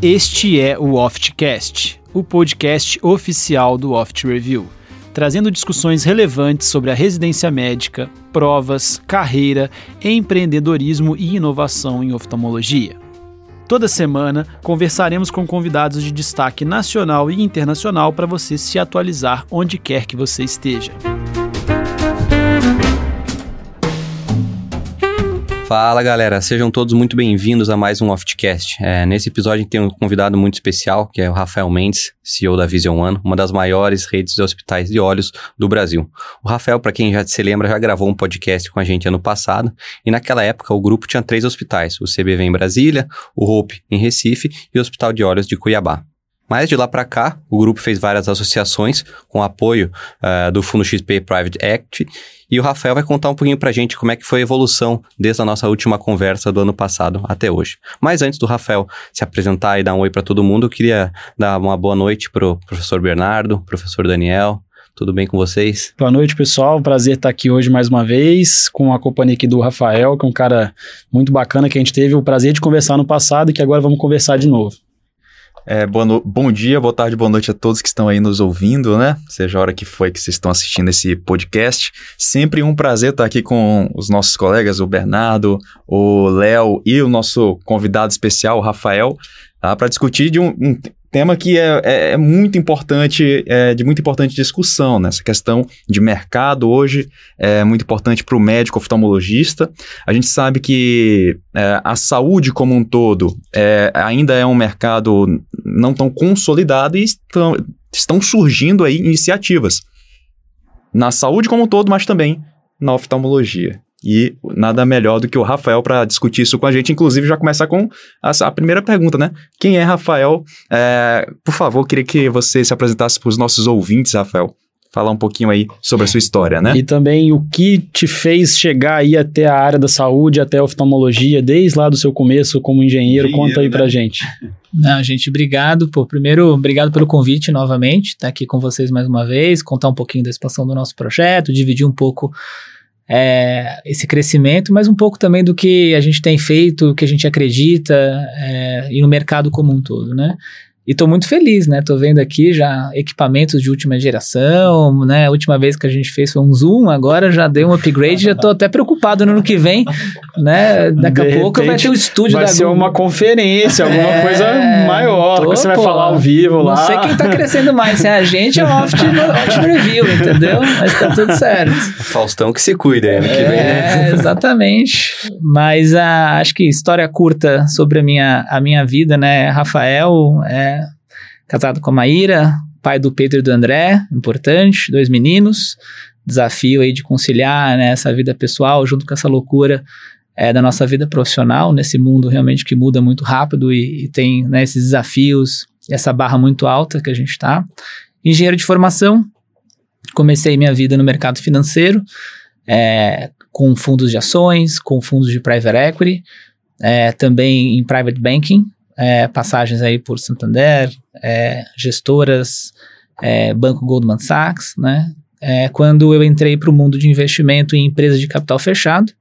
Este é o Oftcast, o podcast oficial do Oft Review, trazendo discussões relevantes sobre a residência médica, provas, carreira, empreendedorismo e inovação em oftalmologia. Toda semana conversaremos com convidados de destaque nacional e internacional para você se atualizar onde quer que você esteja. Fala galera, sejam todos muito bem-vindos a mais um Oftcast. É, nesse episódio a gente tem um convidado muito especial, que é o Rafael Mendes, CEO da Vision One, uma das maiores redes de hospitais de olhos do Brasil. O Rafael, para quem já se lembra, já gravou um podcast com a gente ano passado, e naquela época o grupo tinha três hospitais, o CBV em Brasília, o Hope em Recife e o Hospital de Olhos de Cuiabá. Mas de lá para cá, o grupo fez várias associações com apoio uh, do Fundo XP Private Act e o Rafael vai contar um pouquinho para a gente como é que foi a evolução desde a nossa última conversa do ano passado até hoje. Mas antes do Rafael se apresentar e dar um oi para todo mundo, eu queria dar uma boa noite pro professor Bernardo, professor Daniel, tudo bem com vocês? Boa noite, pessoal. Prazer estar aqui hoje mais uma vez com a companhia aqui do Rafael, que é um cara muito bacana que a gente teve o prazer de conversar no passado e que agora vamos conversar de novo. É, no... Bom dia, boa tarde, boa noite a todos que estão aí nos ouvindo, né? Seja a hora que foi que vocês estão assistindo esse podcast. Sempre um prazer estar aqui com os nossos colegas, o Bernardo, o Léo e o nosso convidado especial, o Rafael, tá? para discutir de um, um, tema que é, é, é muito importante, é de muito importante discussão, né? Essa questão de mercado hoje é muito importante para o médico oftalmologista. A gente sabe que é, a saúde como um todo é, ainda é um mercado não tão consolidado e estão, estão surgindo aí iniciativas na saúde como um todo, mas também na oftalmologia. E nada melhor do que o Rafael para discutir isso com a gente. Inclusive, já começar com a, a primeira pergunta, né? Quem é Rafael? É, por favor, queria que você se apresentasse para os nossos ouvintes, Rafael falar um pouquinho aí sobre a sua história, né? E também o que te fez chegar aí até a área da saúde, até a oftalmologia, desde lá do seu começo como engenheiro, engenheiro conta aí né? pra gente. Não, gente, obrigado. Pô, primeiro, obrigado pelo convite novamente, estar tá aqui com vocês mais uma vez, contar um pouquinho da expansão do nosso projeto, dividir um pouco é, esse crescimento, mas um pouco também do que a gente tem feito, o que a gente acredita é, e no mercado como um todo, né? E tô muito feliz, né? Tô vendo aqui já equipamentos de última geração, né? A última vez que a gente fez foi um Zoom, agora já deu um upgrade, já tô até preocupado no ano que vem, né? Daqui de a pouco vai ter o um estúdio vai da ser Google. uma conferência, alguma é, coisa maior, tô, que você vai pô, falar ao vivo lá. Não sei quem tá crescendo mais, se é a gente ou a Oft, Oft Review, entendeu? Mas tá tudo certo. Faustão que se cuida ano é, que vem, né? É, exatamente. Mas a, acho que história curta sobre a minha, a minha vida, né? Rafael, é casado com a Maíra, pai do Pedro e do André, importante, dois meninos. Desafio aí de conciliar né, essa vida pessoal junto com essa loucura é, da nossa vida profissional, nesse mundo realmente que muda muito rápido e, e tem né, esses desafios, essa barra muito alta que a gente está. Engenheiro de formação, comecei minha vida no mercado financeiro, é, com fundos de ações, com fundos de private equity, é, também em private banking, é, passagens aí por Santander, é, gestoras, é, Banco Goldman Sachs, né? É, quando eu entrei para o mundo de investimento em empresas de capital fechado,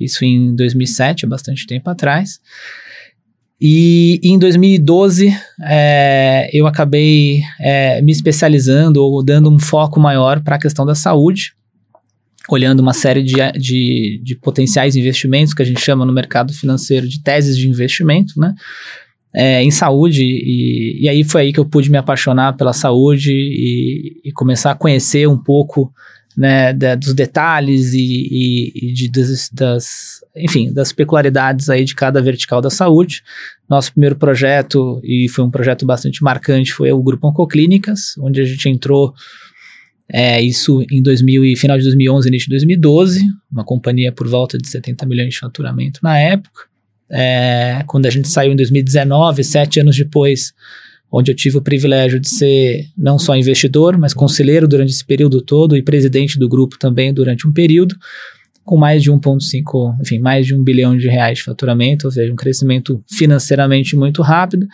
isso em 2007, há bastante tempo atrás. E em 2012 é, eu acabei é, me especializando ou dando um foco maior para a questão da saúde, olhando uma série de, de, de, potenciais investimentos que a gente chama no mercado financeiro de teses de investimento, né? É, em saúde, e, e aí foi aí que eu pude me apaixonar pela saúde e, e começar a conhecer um pouco né, da, dos detalhes e, e, de, das, das, enfim, das peculiaridades aí de cada vertical da saúde. Nosso primeiro projeto, e foi um projeto bastante marcante, foi o Grupo Oncoclínicas, onde a gente entrou é, isso em 2000 e final de 2011, início de 2012, uma companhia por volta de 70 milhões de faturamento na época é, quando a gente saiu em 2019, sete anos depois, onde eu tive o privilégio de ser não só investidor, mas conselheiro durante esse período todo e presidente do grupo também durante um período, com mais de 1,5, enfim, mais de um bilhão de reais de faturamento, ou seja, um crescimento financeiramente muito rápido,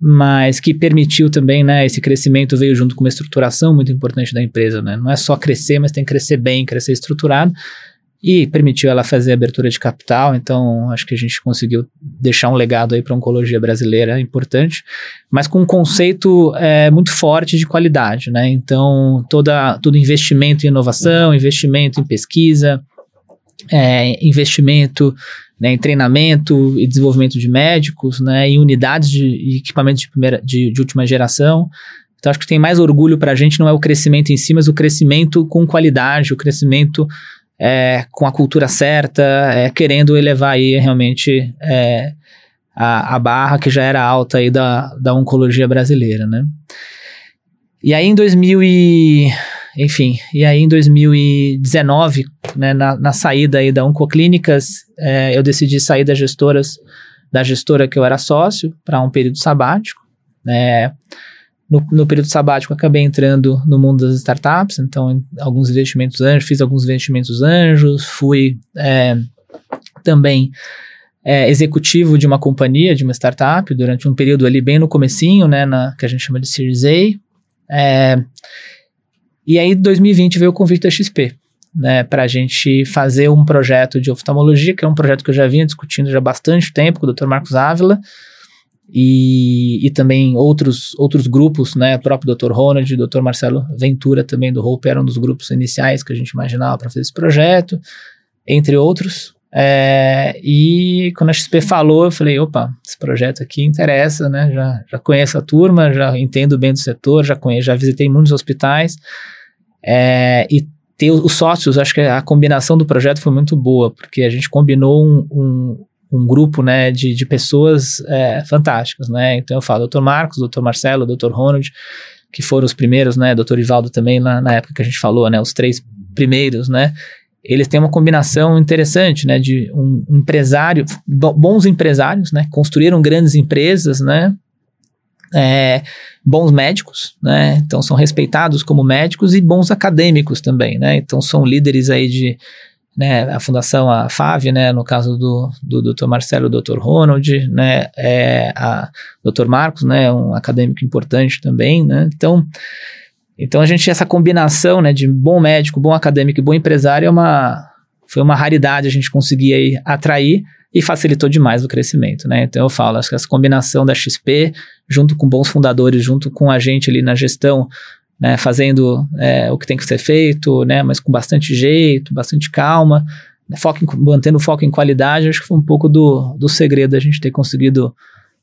mas que permitiu também, né, esse crescimento veio junto com uma estruturação muito importante da empresa, né, não é só crescer, mas tem que crescer bem, crescer estruturado, e permitiu ela fazer abertura de capital, então acho que a gente conseguiu deixar um legado aí para a oncologia brasileira importante, mas com um conceito é, muito forte de qualidade, né? Então, toda, todo investimento em inovação, investimento em pesquisa, é, investimento né, em treinamento e desenvolvimento de médicos, né, em unidades de equipamentos de, primeira, de, de última geração. Então, acho que tem mais orgulho para a gente não é o crescimento em si, mas o crescimento com qualidade, o crescimento é, com a cultura certa, é, querendo elevar aí realmente é, a, a, barra que já era alta aí da, da oncologia brasileira, né? E aí em 2000 e, enfim, e aí em 2019, né, na, na saída aí da Oncoclínicas, é, eu decidi sair das gestoras, da gestora que eu era sócio, para um período sabático, né? No, no, período sabático, acabei entrando no mundo das startups, então, alguns investimentos anjos, fiz alguns investimentos anjos, fui é, também é, executivo de uma companhia, de uma startup, durante um período ali bem no comecinho, né, na, que a gente chama de Series A. É, e aí, em 2020, veio o convite da XP, né, para a gente fazer um projeto de oftalmologia, que é um projeto que eu já vinha discutindo já há bastante tempo com o Dr. Marcos Ávila, e, e também outros, outros grupos, né, o próprio Dr. Ronald, Dr. Marcelo Ventura também do Hope eram um dos grupos iniciais que a gente imaginava para fazer esse projeto, entre outros. É, e quando a XP falou, eu falei, opa, esse projeto aqui interessa, né, já, já conheço a turma, já entendo bem do setor, já conheço, já visitei muitos hospitais, é, e ter os sócios, acho que a combinação do projeto foi muito boa, porque a gente combinou um, um um grupo né, de, de pessoas é, fantásticas, né? Então eu falo Dr. Marcos, Dr. Marcelo, Dr. Ronald, que foram os primeiros, né? Dr. Ivaldo também lá na época que a gente falou, né? Os três primeiros, né? Eles têm uma combinação interessante, né? De um empresário, bons empresários, né? Construíram grandes empresas, né? É, bons médicos, né? Então são respeitados como médicos e bons acadêmicos também, né? Então são líderes aí de né, a fundação, a FAV, né, no caso do, do Dr. Marcelo, Dr. Ronald, né, é, a Dr. Marcos, né, um acadêmico importante também, né, então, então a gente, essa combinação, né, de bom médico, bom acadêmico e bom empresário é uma, foi uma raridade a gente conseguir aí atrair e facilitou demais o crescimento, né, então eu falo, acho que essa combinação da XP, junto com bons fundadores, junto com a gente ali na gestão, né, fazendo é, o que tem que ser feito, né, mas com bastante jeito, bastante calma, né, foco em, mantendo foco em qualidade, acho que foi um pouco do, do segredo da gente ter conseguido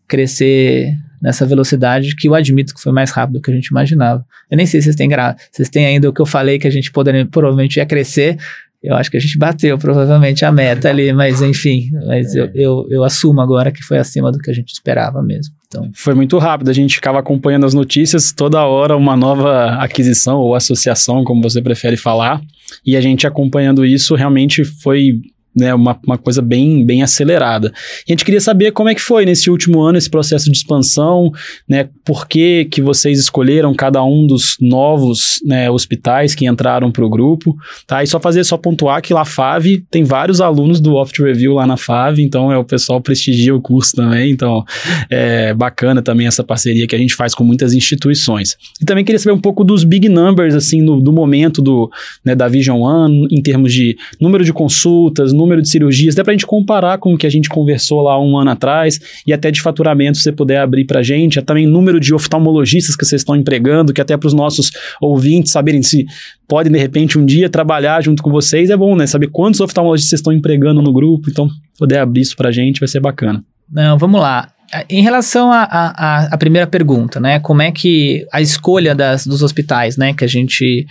crescer nessa velocidade que eu admito que foi mais rápido do que a gente imaginava. Eu nem sei se vocês têm, gra vocês têm ainda o que eu falei que a gente poderia, provavelmente ia crescer, eu acho que a gente bateu provavelmente a meta ali, mas enfim, mas é. eu, eu, eu, assumo agora que foi acima do que a gente esperava mesmo. Então. Foi muito rápido, a gente ficava acompanhando as notícias, toda hora uma nova aquisição ou associação, como você prefere falar, e a gente acompanhando isso realmente foi né, uma, uma coisa bem, bem acelerada. E a gente queria saber como é que foi nesse último ano esse processo de expansão, né, por que, que vocês escolheram cada um dos novos né, hospitais que entraram para o grupo, tá? E só fazer, só pontuar que lá FAV tem vários alunos do Oft Review lá na FAV, então é o pessoal prestigia o curso também, então é bacana também essa parceria que a gente faz com muitas instituições. E também queria saber um pouco dos big numbers, assim, no, do momento do, né, da Vision One, em termos de número de consultas, número de cirurgias, até para a gente comparar com o que a gente conversou lá um ano atrás, e até de faturamento, se você puder abrir para a gente, é também número de oftalmologistas que vocês estão empregando, que até para os nossos ouvintes saberem se podem, de repente, um dia trabalhar junto com vocês, é bom, né? Saber quantos oftalmologistas vocês estão empregando no grupo, então poder abrir isso para a gente vai ser bacana. Não, vamos lá. Em relação à primeira pergunta, né? Como é que a escolha das, dos hospitais, né? Que a gente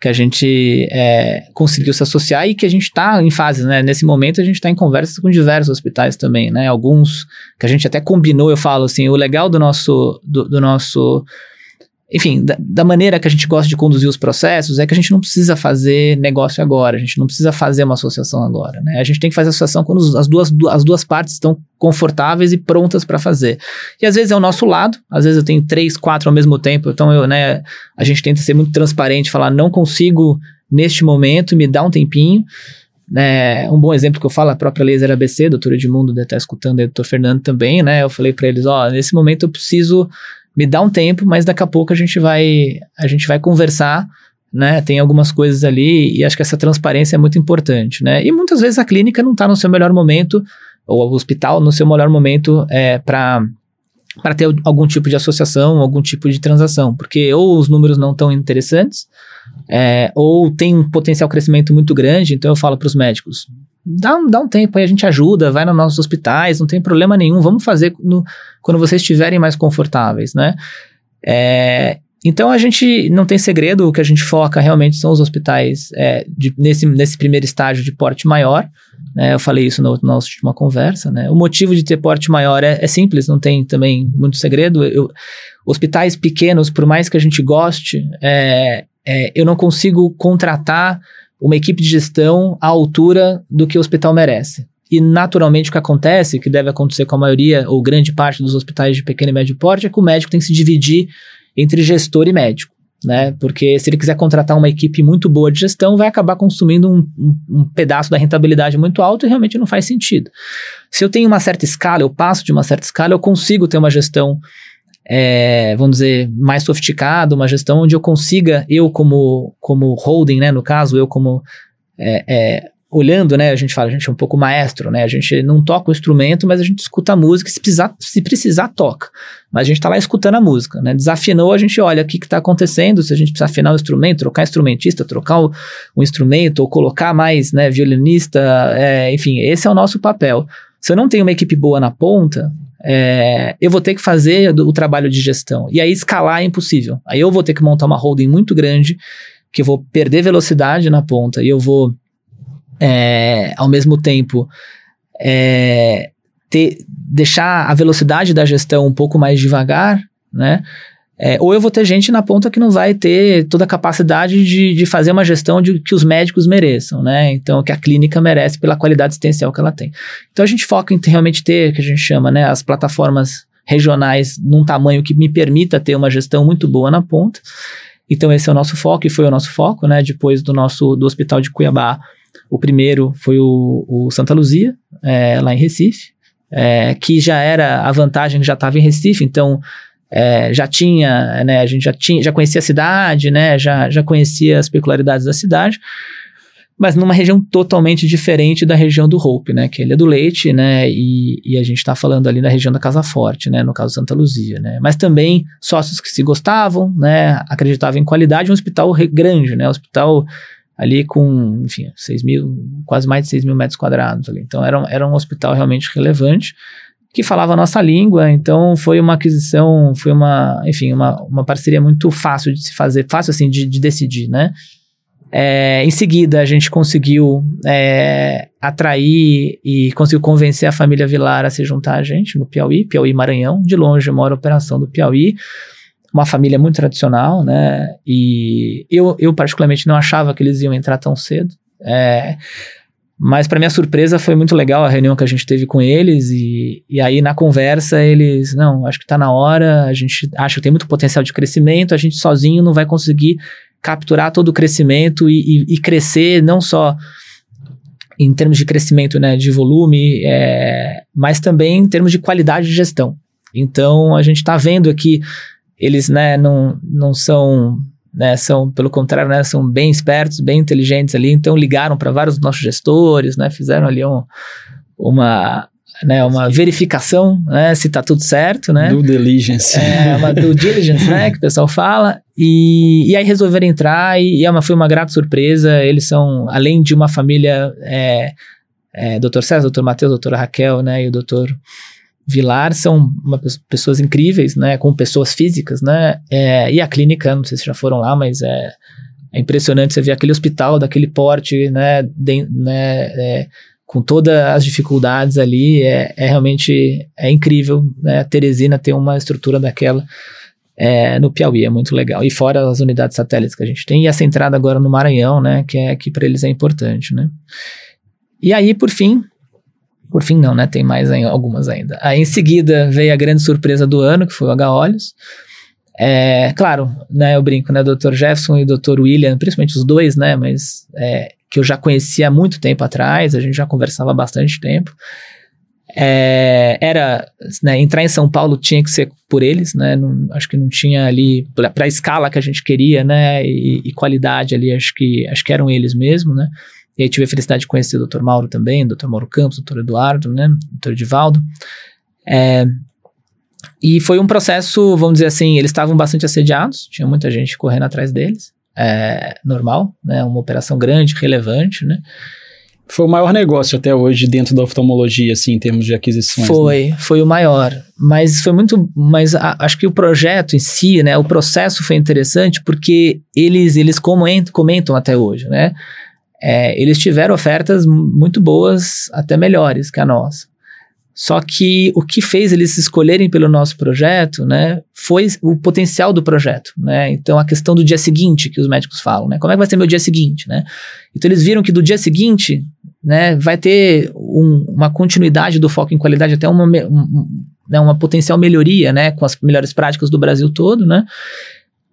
que a gente é, conseguiu se associar e que a gente está em fases, né? Nesse momento a gente está em conversas com diversos hospitais também, né? Alguns que a gente até combinou, eu falo assim, o legal do nosso, do, do nosso enfim, da, da, maneira que a gente gosta de conduzir os processos, é que a gente não precisa fazer negócio agora, a gente não precisa fazer uma associação agora, né? A gente tem que fazer associação quando as duas, as duas partes estão confortáveis e prontas para fazer. E às vezes é o nosso lado, às vezes eu tenho três, quatro ao mesmo tempo, então eu, né, a gente tenta ser muito transparente, falar, não consigo neste momento, me dá um tempinho. É, um bom exemplo que eu falo, a própria Laser ABC, doutor Edmundo deve estar escutando, e doutor Fernando também, né? Eu falei para eles, ó, nesse momento eu preciso me dá um tempo, mas daqui a pouco a gente vai, a gente vai conversar né? Tem algumas coisas ali e acho que essa transparência é muito importante, né? E muitas vezes a clínica não está no seu melhor momento, ou o hospital no seu melhor momento é, para para ter algum tipo de associação, algum tipo de transação, porque ou os números não estão interessantes, é, ou tem um potencial crescimento muito grande, então eu falo para os médicos, dá, dá um tempo aí, a gente ajuda, vai nos nossos hospitais, não tem problema nenhum, vamos fazer no, quando vocês estiverem mais confortáveis, né? É, então a gente não tem segredo, o que a gente foca realmente são os hospitais é, de, nesse, nesse primeiro estágio de porte maior. Né, eu falei isso na nossa última conversa. Né, o motivo de ter porte maior é, é simples, não tem também muito segredo. Eu, hospitais pequenos, por mais que a gente goste, é, é, eu não consigo contratar uma equipe de gestão à altura do que o hospital merece. E naturalmente o que acontece, que deve acontecer com a maioria ou grande parte dos hospitais de pequeno e médio porte, é que o médico tem que se dividir entre gestor e médico. Né? Porque se ele quiser contratar uma equipe muito boa de gestão, vai acabar consumindo um, um, um, pedaço da rentabilidade muito alto e realmente não faz sentido. Se eu tenho uma certa escala, eu passo de uma certa escala, eu consigo ter uma gestão, é, vamos dizer, mais sofisticada, uma gestão onde eu consiga, eu como, como holding, né, no caso, eu como é, é, olhando, né? A gente fala, a gente é um pouco maestro, né? A gente não toca o instrumento, mas a gente escuta a música, se precisar, se precisar toca. Mas a gente tá lá escutando a música, né? Desafinou, a gente olha o que que tá acontecendo, se a gente precisa afinar o instrumento, trocar instrumentista, trocar o, o instrumento, ou colocar mais, né, violinista, é, enfim, esse é o nosso papel. Se eu não tenho uma equipe boa na ponta, é, eu vou ter que fazer o trabalho de gestão. E aí escalar é impossível. Aí eu vou ter que montar uma holding muito grande, que eu vou perder velocidade na ponta, e eu vou é, ao mesmo tempo, é, ter, deixar a velocidade da gestão um pouco mais devagar, né? É, ou eu vou ter gente na ponta que não vai ter toda a capacidade de, de fazer uma gestão de, que os médicos mereçam, né? Então, que a clínica merece pela qualidade assistencial que ela tem. Então, a gente foca em realmente ter, que a gente chama, né, as plataformas regionais num tamanho que me permita ter uma gestão muito boa na ponta. Então, esse é o nosso foco e foi o nosso foco, né? Depois do nosso do Hospital de Cuiabá, o primeiro foi o, o Santa Luzia, é, lá em Recife, é, que já era a vantagem que já estava em Recife, então é, já tinha, né, a gente já tinha, já conhecia a cidade, né, já, já conhecia as peculiaridades da cidade, mas numa região totalmente diferente da região do Hope, né, que ele é do Leite, né, e, e a gente está falando ali da região da Casa Forte, né, no caso Santa Luzia, né, mas também sócios que se gostavam, né, acreditavam em qualidade, um hospital grande, né, hospital ali com, enfim, 6 mil, quase mais de 6 mil metros quadrados ali. Então era, era um hospital realmente relevante que falava a nossa língua, então foi uma aquisição, foi uma, enfim, uma, uma parceria muito fácil de se fazer, fácil assim de, de decidir, né? É, em seguida, a gente conseguiu é, atrair e conseguiu convencer a família Vilar a se juntar a gente no Piauí, Piauí Maranhão, de longe, maior operação do Piauí uma família muito tradicional, né? E eu, eu particularmente não achava que eles iam entrar tão cedo. É, mas para minha surpresa foi muito legal a reunião que a gente teve com eles e, e aí na conversa eles, não, acho que está na hora, a gente acha que tem muito potencial de crescimento, a gente sozinho não vai conseguir capturar todo o crescimento e, e, e crescer não só em termos de crescimento né, de volume, é, mas também em termos de qualidade de gestão. Então a gente está vendo aqui eles né, não, não são, né, são, pelo contrário, né, são bem espertos, bem inteligentes ali, então ligaram para vários dos nossos gestores, né, fizeram ali um, uma, né, uma verificação, né, se está tudo certo, né. Due diligence. É, uma due diligence, né, que o pessoal fala, e, e aí resolveram entrar e, e é uma, foi uma grata surpresa, eles são, além de uma família, é, é, Dr. César, Dr. Matheus, doutora Raquel, né, e o doutor Vilar são pessoas incríveis, né, com pessoas físicas, né, é, e a clínica, não sei se já foram lá, mas é, é impressionante você ver aquele hospital daquele porte, né, de, né é, com todas as dificuldades ali, é, é realmente é incrível, né, a Teresina ter uma estrutura daquela é, no Piauí, é muito legal, e fora as unidades satélites que a gente tem, e essa entrada agora no Maranhão, né, que é que para eles é importante, né. E aí, por fim, por fim, não, né? Tem mais algumas ainda. Aí, em seguida, veio a grande surpresa do ano, que foi o H-Olhos. É, claro, né, eu brinco, né, Dr. Jefferson e Dr. William, principalmente os dois, né, mas é, que eu já conhecia há muito tempo atrás, a gente já conversava há bastante tempo. É, era né, entrar em São Paulo tinha que ser por eles, né? Não, acho que não tinha ali para a escala que a gente queria, né? E, e, qualidade ali, acho que acho que eram eles mesmo, né? E aí tive a felicidade de conhecer o Dr. Mauro também, Dr. Mauro Campos, Dr. Eduardo, né? Dr. Edivaldo. É, e foi um processo, vamos dizer assim, eles estavam bastante assediados, tinha muita gente correndo atrás deles, é, normal, né? Uma operação grande, relevante, né? Foi o maior negócio até hoje dentro da oftalmologia, assim, em termos de aquisições. Né? Foi, né? foi o maior. Mas foi muito. Mas a, acho que o projeto em si, né? O processo foi interessante porque eles, eles comentam, comentam até hoje, né? É, eles tiveram ofertas muito boas, até melhores que a nossa. Só que o que fez eles escolherem pelo nosso projeto, né, foi o potencial do projeto, né? Então a questão do dia seguinte que os médicos falam, né? Como é que vai ser meu dia seguinte, né? Então eles viram que do dia seguinte, né, vai ter um, uma continuidade do foco em qualidade até uma um, né, uma potencial melhoria, né, com as melhores práticas do Brasil todo, né?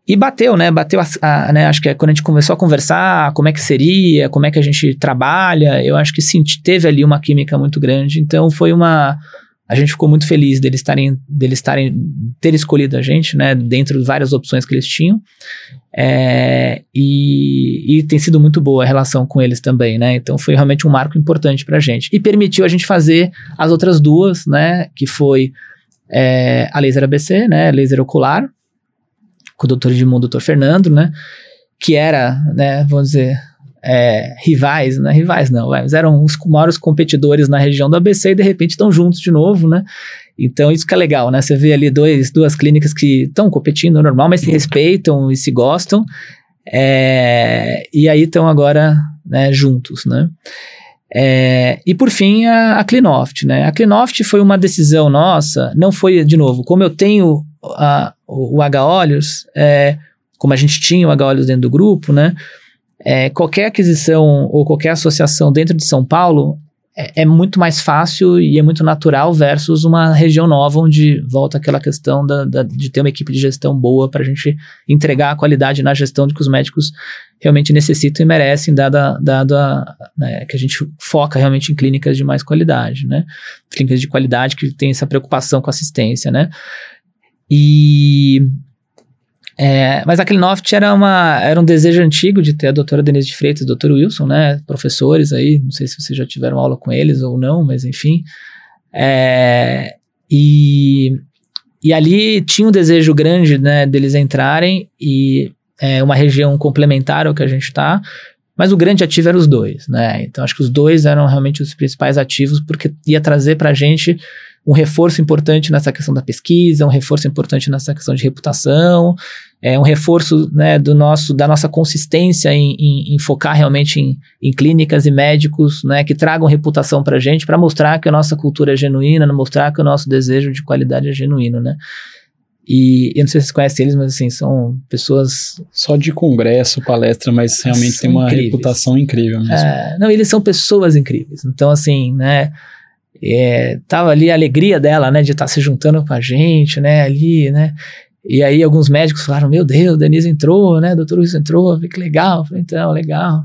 E bateu, né? Bateu, a, a, né? Acho que é quando a gente começou a conversar, como é que seria, como é que a gente trabalha, eu acho que sim, teve ali uma química muito grande. Então foi uma. A gente ficou muito feliz deles estarem, deles estarem, ter escolhido a gente, né? Dentro de várias opções que eles tinham. É, e, e tem sido muito boa a relação com eles também, né? Então foi realmente um marco importante pra gente. E permitiu a gente fazer as outras duas, né? Que foi é, a laser ABC, né? Laser ocular com o doutor Edmundo, doutor Fernando, né? Que era, né, vamos dizer, é, rivais, né? Rivais não, mas eram os maiores competidores na região do ABC e de repente estão juntos de novo, né? Então isso que é legal, né? Você vê ali dois, duas clínicas que estão competindo normal, mas se respeitam e se gostam. É, e aí estão agora né, juntos, né? É, e por fim, a, a Clinoft, né? A Clinoft foi uma decisão nossa, não foi, de novo, como eu tenho a, o, H-Olhos, é, como a gente tinha o H-Olhos dentro do grupo, né? É, qualquer aquisição ou qualquer associação dentro de São Paulo é, é, muito mais fácil e é muito natural versus uma região nova onde volta aquela questão da, da, de ter uma equipe de gestão boa para a gente entregar a qualidade na gestão de que os médicos realmente necessitam e merecem, dada, dada né, que a gente foca realmente em clínicas de mais qualidade, né? Clínicas de qualidade que tem essa preocupação com assistência, né? E é, mas a Clinoft era, uma, era um desejo antigo de ter a doutora Denise de Freitas e o doutor Wilson, né? Professores aí, não sei se vocês já tiveram aula com eles ou não, mas enfim. É, e, e ali tinha um desejo grande, né, deles entrarem e é uma região complementar ao que a gente está, mas o grande ativo era os dois, né? Então acho que os dois eram realmente os principais ativos porque ia trazer para a gente um reforço importante nessa questão da pesquisa, um reforço importante nessa questão de reputação, é um reforço né, do nosso, da nossa consistência em, em, em focar realmente em, em, clínicas e médicos né, que tragam reputação para a gente, para mostrar que a nossa cultura é genuína, mostrar que o nosso desejo de qualidade é genuíno, né? E eu não sei se vocês conhecem eles, mas assim, são pessoas. Só de congresso, palestra, mas realmente tem uma incríveis. reputação incrível mesmo. É, não, eles são pessoas incríveis. Então, assim, né? É, tava ali a alegria dela, né, de estar tá se juntando com a gente, né, ali, né, e aí alguns médicos falaram, meu Deus, Denise entrou, né, doutor Luiz entrou, que legal, falei, então, legal,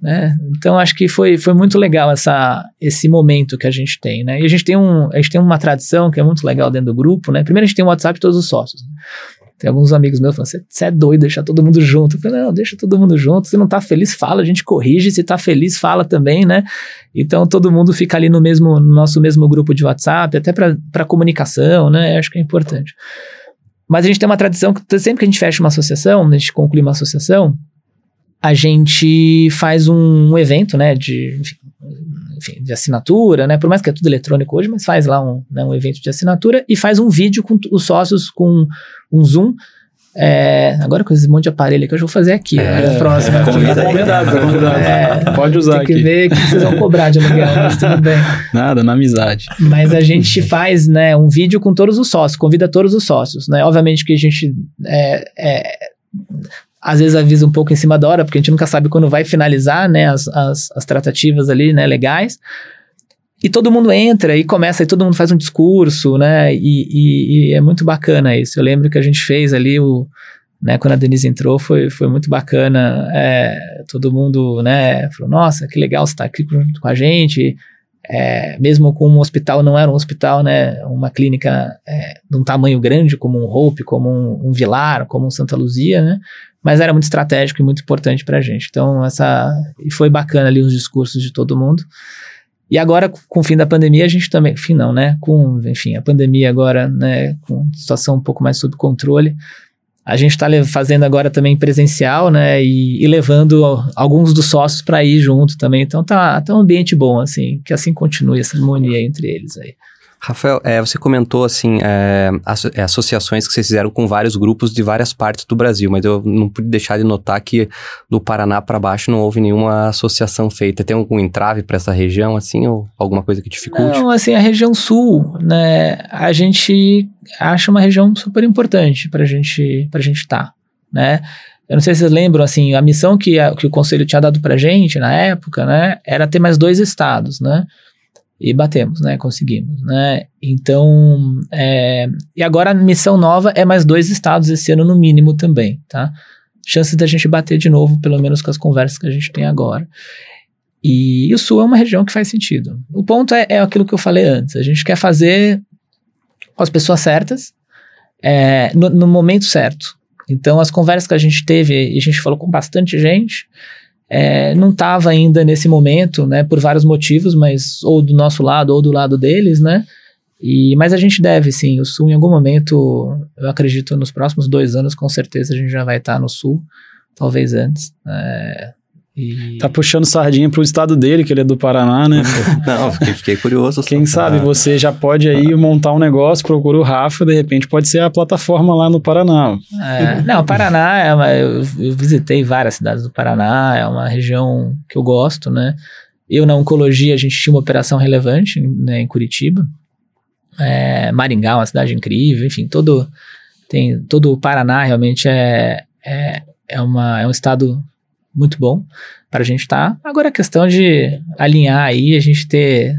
né, então acho que foi, foi muito legal essa, esse momento que a gente tem, né, e a gente tem, um, a gente tem uma tradição que é muito legal dentro do grupo, né, primeiro a gente tem o WhatsApp de todos os sócios, tem alguns amigos meus falando, você é doido, deixar todo mundo junto. Eu falei, não, deixa todo mundo junto. Se não tá feliz, fala, a gente corrige. Se tá feliz, fala também, né? Então todo mundo fica ali no mesmo, no nosso mesmo grupo de WhatsApp, até para comunicação, né? Acho que é importante. Mas a gente tem uma tradição que sempre que a gente fecha uma associação, a gente conclui uma associação, a gente faz um, um evento, né? De, enfim, enfim, de assinatura, né? Por mais que é tudo eletrônico hoje, mas faz lá um, né, um evento de assinatura e faz um vídeo com os sócios com um Zoom. É, agora com esse monte de aparelho que eu vou fazer aqui. É, né, próximo. É, convidado, convidado, convidado. É, Pode usar tem que aqui. ver que vocês vão cobrar de aluguel, mas tudo bem. Nada, na amizade. Mas a gente faz né, um vídeo com todos os sócios, convida todos os sócios. Né? Obviamente que a gente é, é, às vezes avisa um pouco em cima da hora, porque a gente nunca sabe quando vai finalizar, né, as, as, as tratativas ali, né, legais. E todo mundo entra e começa, e todo mundo faz um discurso, né, e, e, e, é muito bacana isso. Eu lembro que a gente fez ali o, né, quando a Denise entrou, foi, foi muito bacana, é, todo mundo, né, falou, nossa, que legal você estar tá aqui com, com a gente, é, mesmo com um hospital, não era um hospital, né, uma clínica é, de um tamanho grande, como um Hope, como um, um Vilar, como um Santa Luzia, né, mas era muito estratégico e muito importante para a gente. Então, essa, e foi bacana ali os discursos de todo mundo. E agora, com o fim da pandemia, a gente também, fim não, né, com, enfim, a pandemia agora, né, com situação um pouco mais sob controle, a gente está fazendo agora também presencial, né? E, e levando alguns dos sócios para ir junto também. Então tá, tá um ambiente bom, assim, que assim continue essa harmonia entre eles aí. Rafael, é, você comentou assim é, é, associações que vocês fizeram com vários grupos de várias partes do Brasil, mas eu não pude deixar de notar que do Paraná para baixo não houve nenhuma associação feita. Tem algum entrave para essa região assim ou alguma coisa que dificulte? Não, assim a região sul, né? A gente acha uma região super importante para gente para gente estar, tá, né? Eu não sei se vocês lembram, assim, a missão que, a, que o conselho tinha dado para gente na época, né, era ter mais dois estados, né? E batemos, né? Conseguimos, né? Então, é, e agora a missão nova é mais dois estados esse ano no mínimo também, tá? Chances da gente bater de novo, pelo menos com as conversas que a gente tem agora. E, o Sul é uma região que faz sentido. O ponto é, é, aquilo que eu falei antes. A gente quer fazer com as pessoas certas, é, no, no momento certo. Então, as conversas que a gente teve, e a gente falou com bastante gente, é, não estava ainda nesse momento, né, por vários motivos, mas ou do nosso lado ou do lado deles, né, e, mas a gente deve sim, o Sul em algum momento, eu acredito nos próximos dois anos, com certeza a gente já vai estar no Sul, talvez antes, é, e... Tá puxando sardinha pro estado dele, que ele é do Paraná, né? Não, fiquei, fiquei curioso. Quem sabe você já pode aí montar um negócio, procura o Rafa, de repente pode ser a plataforma lá no Paraná. É, não, Paraná, é uma, eu, eu, visitei várias cidades do Paraná, é uma região que eu gosto, né? Eu, na oncologia, a gente tinha uma operação relevante né, em Curitiba. É, Maringá, uma cidade incrível, enfim, todo, tem, todo o Paraná realmente é, é, é, uma, é um estado muito bom para a gente estar. Tá. Agora a questão de alinhar aí, a gente ter.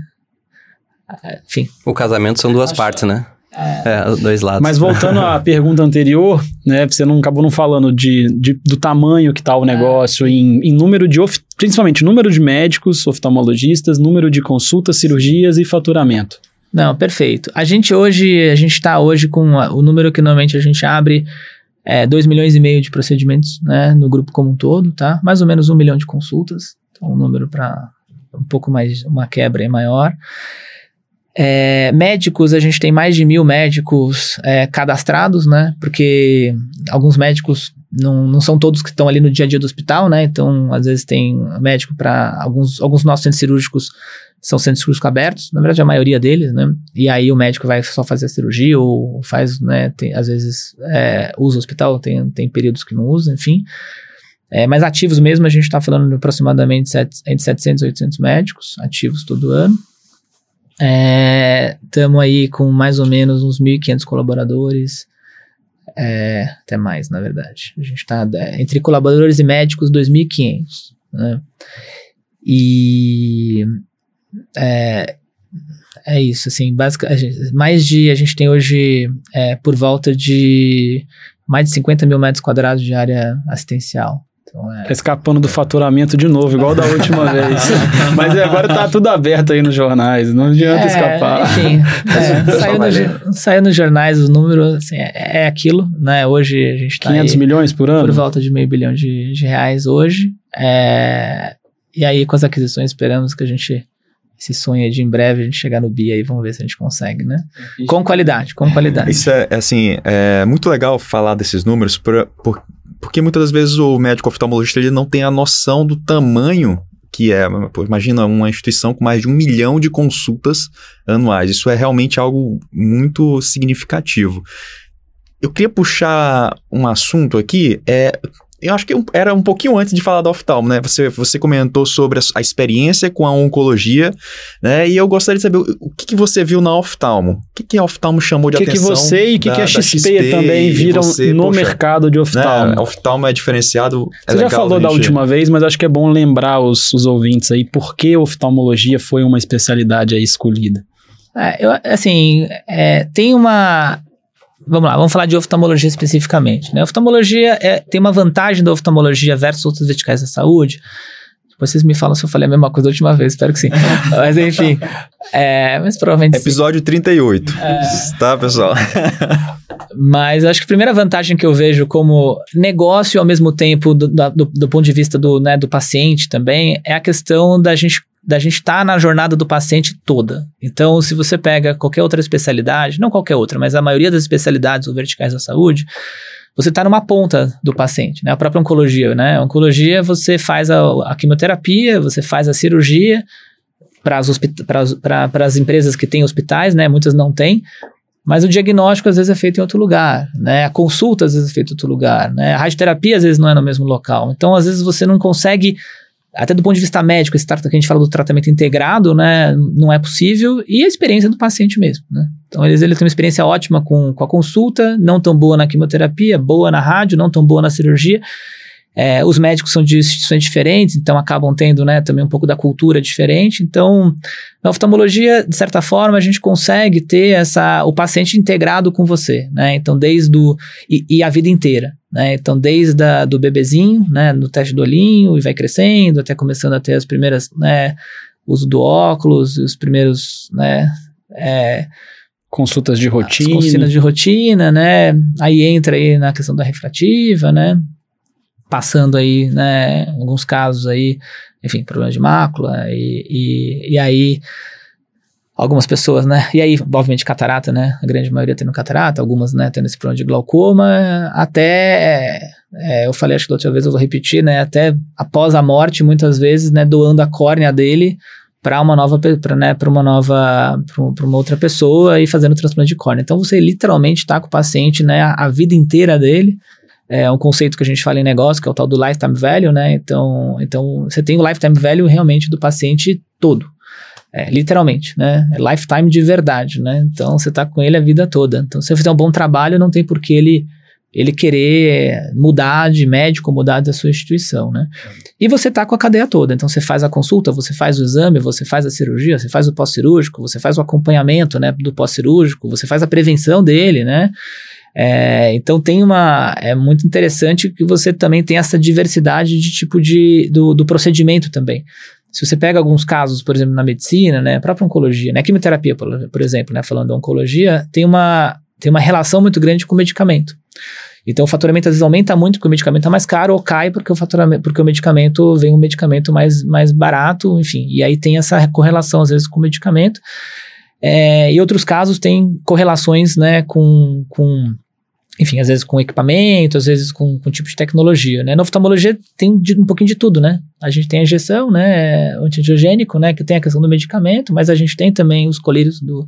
Enfim. O casamento são duas partes, né? É, é, dois lados. Mas voltando à pergunta anterior, né? Você não acabou não falando de, de do tamanho que está o negócio, é. em, em, número de, principalmente número de médicos, oftalmologistas, número de consultas, cirurgias e faturamento. Não, perfeito. A gente hoje, a gente está hoje com o número que normalmente a gente abre é, 2 milhões e meio de procedimentos né, no grupo como um todo, tá? Mais ou menos um milhão de consultas, então um número para um pouco mais, uma quebra maior. É, médicos, a gente tem mais de mil médicos é, cadastrados, né? Porque alguns médicos não, não são todos que estão ali no dia a dia do hospital, né? Então, às vezes tem médico para alguns, alguns nossos centros cirúrgicos são centros cirúrgicos abertos, na verdade a maioria deles, né? E aí o médico vai só fazer a cirurgia ou faz, né? Tem, às vezes é, usa o hospital, tem, tem períodos que não usa, enfim. É, mas ativos mesmo, a gente está falando de aproximadamente set, entre 700 e 800 médicos ativos todo ano. Estamos é, aí com mais ou menos uns 1.500 colaboradores, é, até mais, na verdade. A gente está é, entre colaboradores e médicos, 2.500, né? E é, é isso, assim, basicamente, mais de, a gente tem hoje é, por volta de mais de 50 mil metros quadrados de área assistencial. Então, é... Tá escapando do faturamento de novo, igual da última vez. Mas agora tá tudo aberto aí nos jornais, não adianta é, escapar. Enfim, é, saiu, no, saiu nos jornais os números, assim, é, é, aquilo, né? Hoje a gente tá 500 milhões por ano? Por volta de meio bilhão de, de reais hoje. É, e aí com as aquisições esperamos que a gente esse sonho de em breve a gente chegar no BI aí, vamos ver se a gente consegue, né? Com qualidade, com qualidade. Isso é, é, assim, é muito legal falar desses números, por, por, porque muitas das vezes o médico oftalmologista ele não tem a noção do tamanho que é. Pô, imagina uma instituição com mais de um milhão de consultas anuais. Isso é realmente algo muito significativo. Eu queria puxar um assunto aqui, é eu acho que era um pouquinho antes de falar da oftalmo, né? Você, você comentou sobre a, a experiência com a oncologia, né? E eu gostaria de saber o, o que, que você viu na oftalmo. O que, que a oftalmo chamou de que atenção? O que você e o que, que a XP, XP também viram você, no poxa, mercado de oftalmo? Né? Oftalmo é diferenciado. É você já falou da última vez, mas acho que é bom lembrar os, os ouvintes aí por que oftalmologia foi uma especialidade aí escolhida. É, eu, assim, é, tem uma Vamos lá, vamos falar de oftalmologia especificamente. Né? A oftalmologia é, tem uma vantagem da oftalmologia versus outras verticais da saúde, vocês me falam se eu falei a mesma coisa da última vez, espero que sim. mas enfim, é, mas provavelmente Episódio sim. 38, é... tá, pessoal? mas acho que a primeira vantagem que eu vejo como negócio ao mesmo tempo do, do, do ponto de vista do, né, do paciente também é a questão da gente da gente estar tá na jornada do paciente toda. Então, se você pega qualquer outra especialidade, não qualquer outra, mas a maioria das especialidades ou verticais da saúde, você está numa ponta do paciente, né? A própria oncologia, né? A oncologia, você faz a, a quimioterapia, você faz a cirurgia para as empresas que têm hospitais, né? Muitas não têm, mas o diagnóstico às vezes é feito em outro lugar, né? A consulta às vezes é feita em outro lugar, né? A radioterapia às vezes não é no mesmo local. Então, às vezes você não consegue até do ponto de vista médico, esse que a gente fala do tratamento integrado, né, não é possível, e a experiência do paciente mesmo, né. Então, eles, ele tem uma experiência ótima com, com a consulta, não tão boa na quimioterapia, boa na rádio, não tão boa na cirurgia, é, os médicos são de instituições diferentes, então acabam tendo né, também um pouco da cultura diferente. Então, na oftalmologia, de certa forma, a gente consegue ter essa, o paciente integrado com você, né? Então, desde o. E, e a vida inteira. Né? Então, desde a, do bebezinho, né, no teste do olhinho, e vai crescendo, até começando a ter as primeiras, né, uso do óculos, os primeiros, né, é, consultas de rotina. Consultas de rotina, né, aí entra aí na questão da refrativa, né, passando aí, né, alguns casos aí, enfim, problemas de mácula, e, e, e aí algumas pessoas, né, e aí, obviamente, catarata, né, a grande maioria tendo catarata, algumas, né, tendo esse problema de glaucoma, até, é, eu falei, acho que da outra vez eu vou repetir, né, até após a morte, muitas vezes, né, doando a córnea dele para uma nova para né, uma nova para uma outra pessoa e fazendo transplante de córnea. Então você literalmente está com o paciente, né, a, a vida inteira dele é um conceito que a gente fala em negócio, que é o tal do lifetime value, né? Então, então você tem o lifetime value realmente do paciente todo. É, literalmente, né? É lifetime de verdade, né? Então você está com ele a vida toda. Então, se você fizer um bom trabalho, não tem por que ele, ele querer mudar de médico, mudar da sua instituição, né? E você está com a cadeia toda. Então você faz a consulta, você faz o exame, você faz a cirurgia, você faz o pós-cirúrgico, você faz o acompanhamento, né, do pós-cirúrgico, você faz a prevenção dele, né? É, então tem uma. É muito interessante que você também tem essa diversidade de tipo de. do, do procedimento também. Se você pega alguns casos, por exemplo, na medicina, né, própria oncologia, né, quimioterapia, por, por exemplo, né, falando da oncologia, tem uma, tem uma relação muito grande com o medicamento. Então o faturamento às vezes aumenta muito porque o medicamento é mais caro ou cai porque o faturamento, porque o medicamento vem um medicamento mais, mais barato, enfim. E aí tem essa correlação às vezes com o medicamento. É, e outros casos têm correlações né, com, com enfim, às vezes com equipamento, às vezes com, com tipo de tecnologia, né? Na oftalmologia tem de, um pouquinho de tudo, né? A gente tem a injeção, né, antiangiogênico, né, que tem a questão do medicamento, mas a gente tem também os colírios do,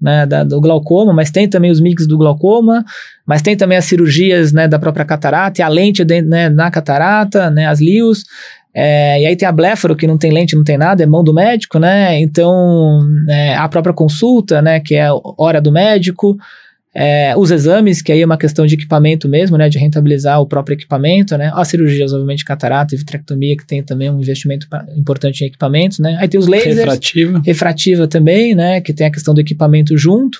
né, da, do glaucoma, mas tem também os mix do glaucoma, mas tem também as cirurgias, né, da própria catarata e a lente né, na catarata, né, as lios, é, e aí tem a bléfaro, que não tem lente, não tem nada, é mão do médico, né? Então, é, a própria consulta, né? Que é hora do médico. É, os exames, que aí é uma questão de equipamento mesmo, né? De rentabilizar o próprio equipamento, né? As cirurgias, obviamente, catarata e vitrectomia, que tem também um investimento importante em equipamentos, né? Aí tem os lasers. Refrativa. Refrativa também, né? Que tem a questão do equipamento junto.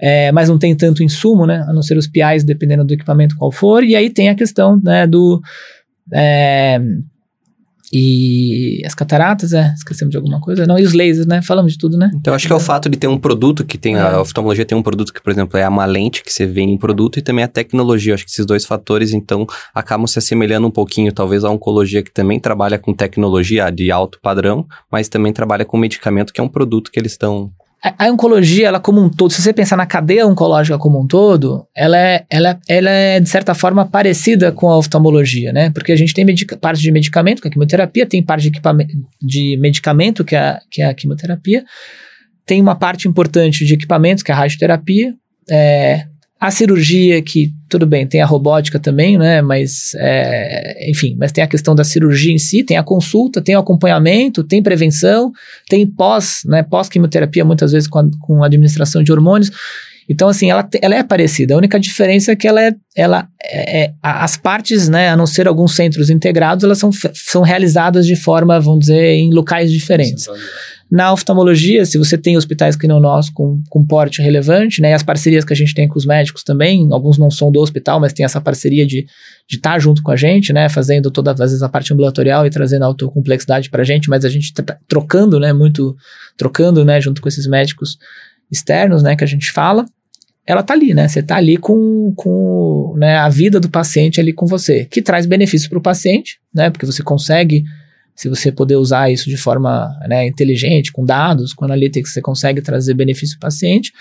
É, mas não tem tanto insumo, né? A não ser os PIs, dependendo do equipamento qual for. E aí tem a questão, né? Do... É, e as cataratas, é, esquecemos de alguma coisa? Não, e os lasers, né? Falamos de tudo, né? Então, acho que é o fato de ter um produto que tem, é. a oftalmologia tem um produto que, por exemplo, é a lente que você vê em produto e também a tecnologia. Acho que esses dois fatores, então, acabam se assemelhando um pouquinho, talvez, à oncologia que também trabalha com tecnologia de alto padrão, mas também trabalha com medicamento, que é um produto que eles estão a, oncologia, ela como um todo, se você pensar na cadeia oncológica como um todo, ela é, ela, ela é de certa forma parecida com a oftalmologia, né? Porque a gente tem parte de medicamento, que é a quimioterapia, tem parte de, de medicamento, que é, a, que é a quimioterapia, tem uma parte importante de equipamentos, que é a radioterapia, é, a cirurgia, que tudo bem, tem a robótica também, né? Mas, é, enfim, mas tem a questão da cirurgia em si, tem a consulta, tem o acompanhamento, tem prevenção, tem pós, né? Pós-quimioterapia, muitas vezes com a, com administração de hormônios. Então, assim, ela, ela é parecida. A única diferença é que ela é, ela é, é, as partes, né, a não ser alguns centros integrados, elas são, são realizadas de forma, vamos dizer, em locais diferentes. Na oftalmologia, se você tem hospitais que não nós com, com porte relevante, né, as parcerias que a gente tem com os médicos também, alguns não são do hospital, mas tem essa parceria de estar tá junto com a gente, né, fazendo todas as vezes a parte ambulatorial e trazendo autocomplexidade para a gente, mas a gente tá trocando, né, muito, trocando, né, junto com esses médicos externos, né, que a gente fala ela tá ali, né? Você tá ali com, com né, a vida do paciente ali com você, que traz benefícios para o paciente, né? Porque você consegue, se você puder usar isso de forma né, inteligente, com dados, com analytics, você consegue trazer benefício para o paciente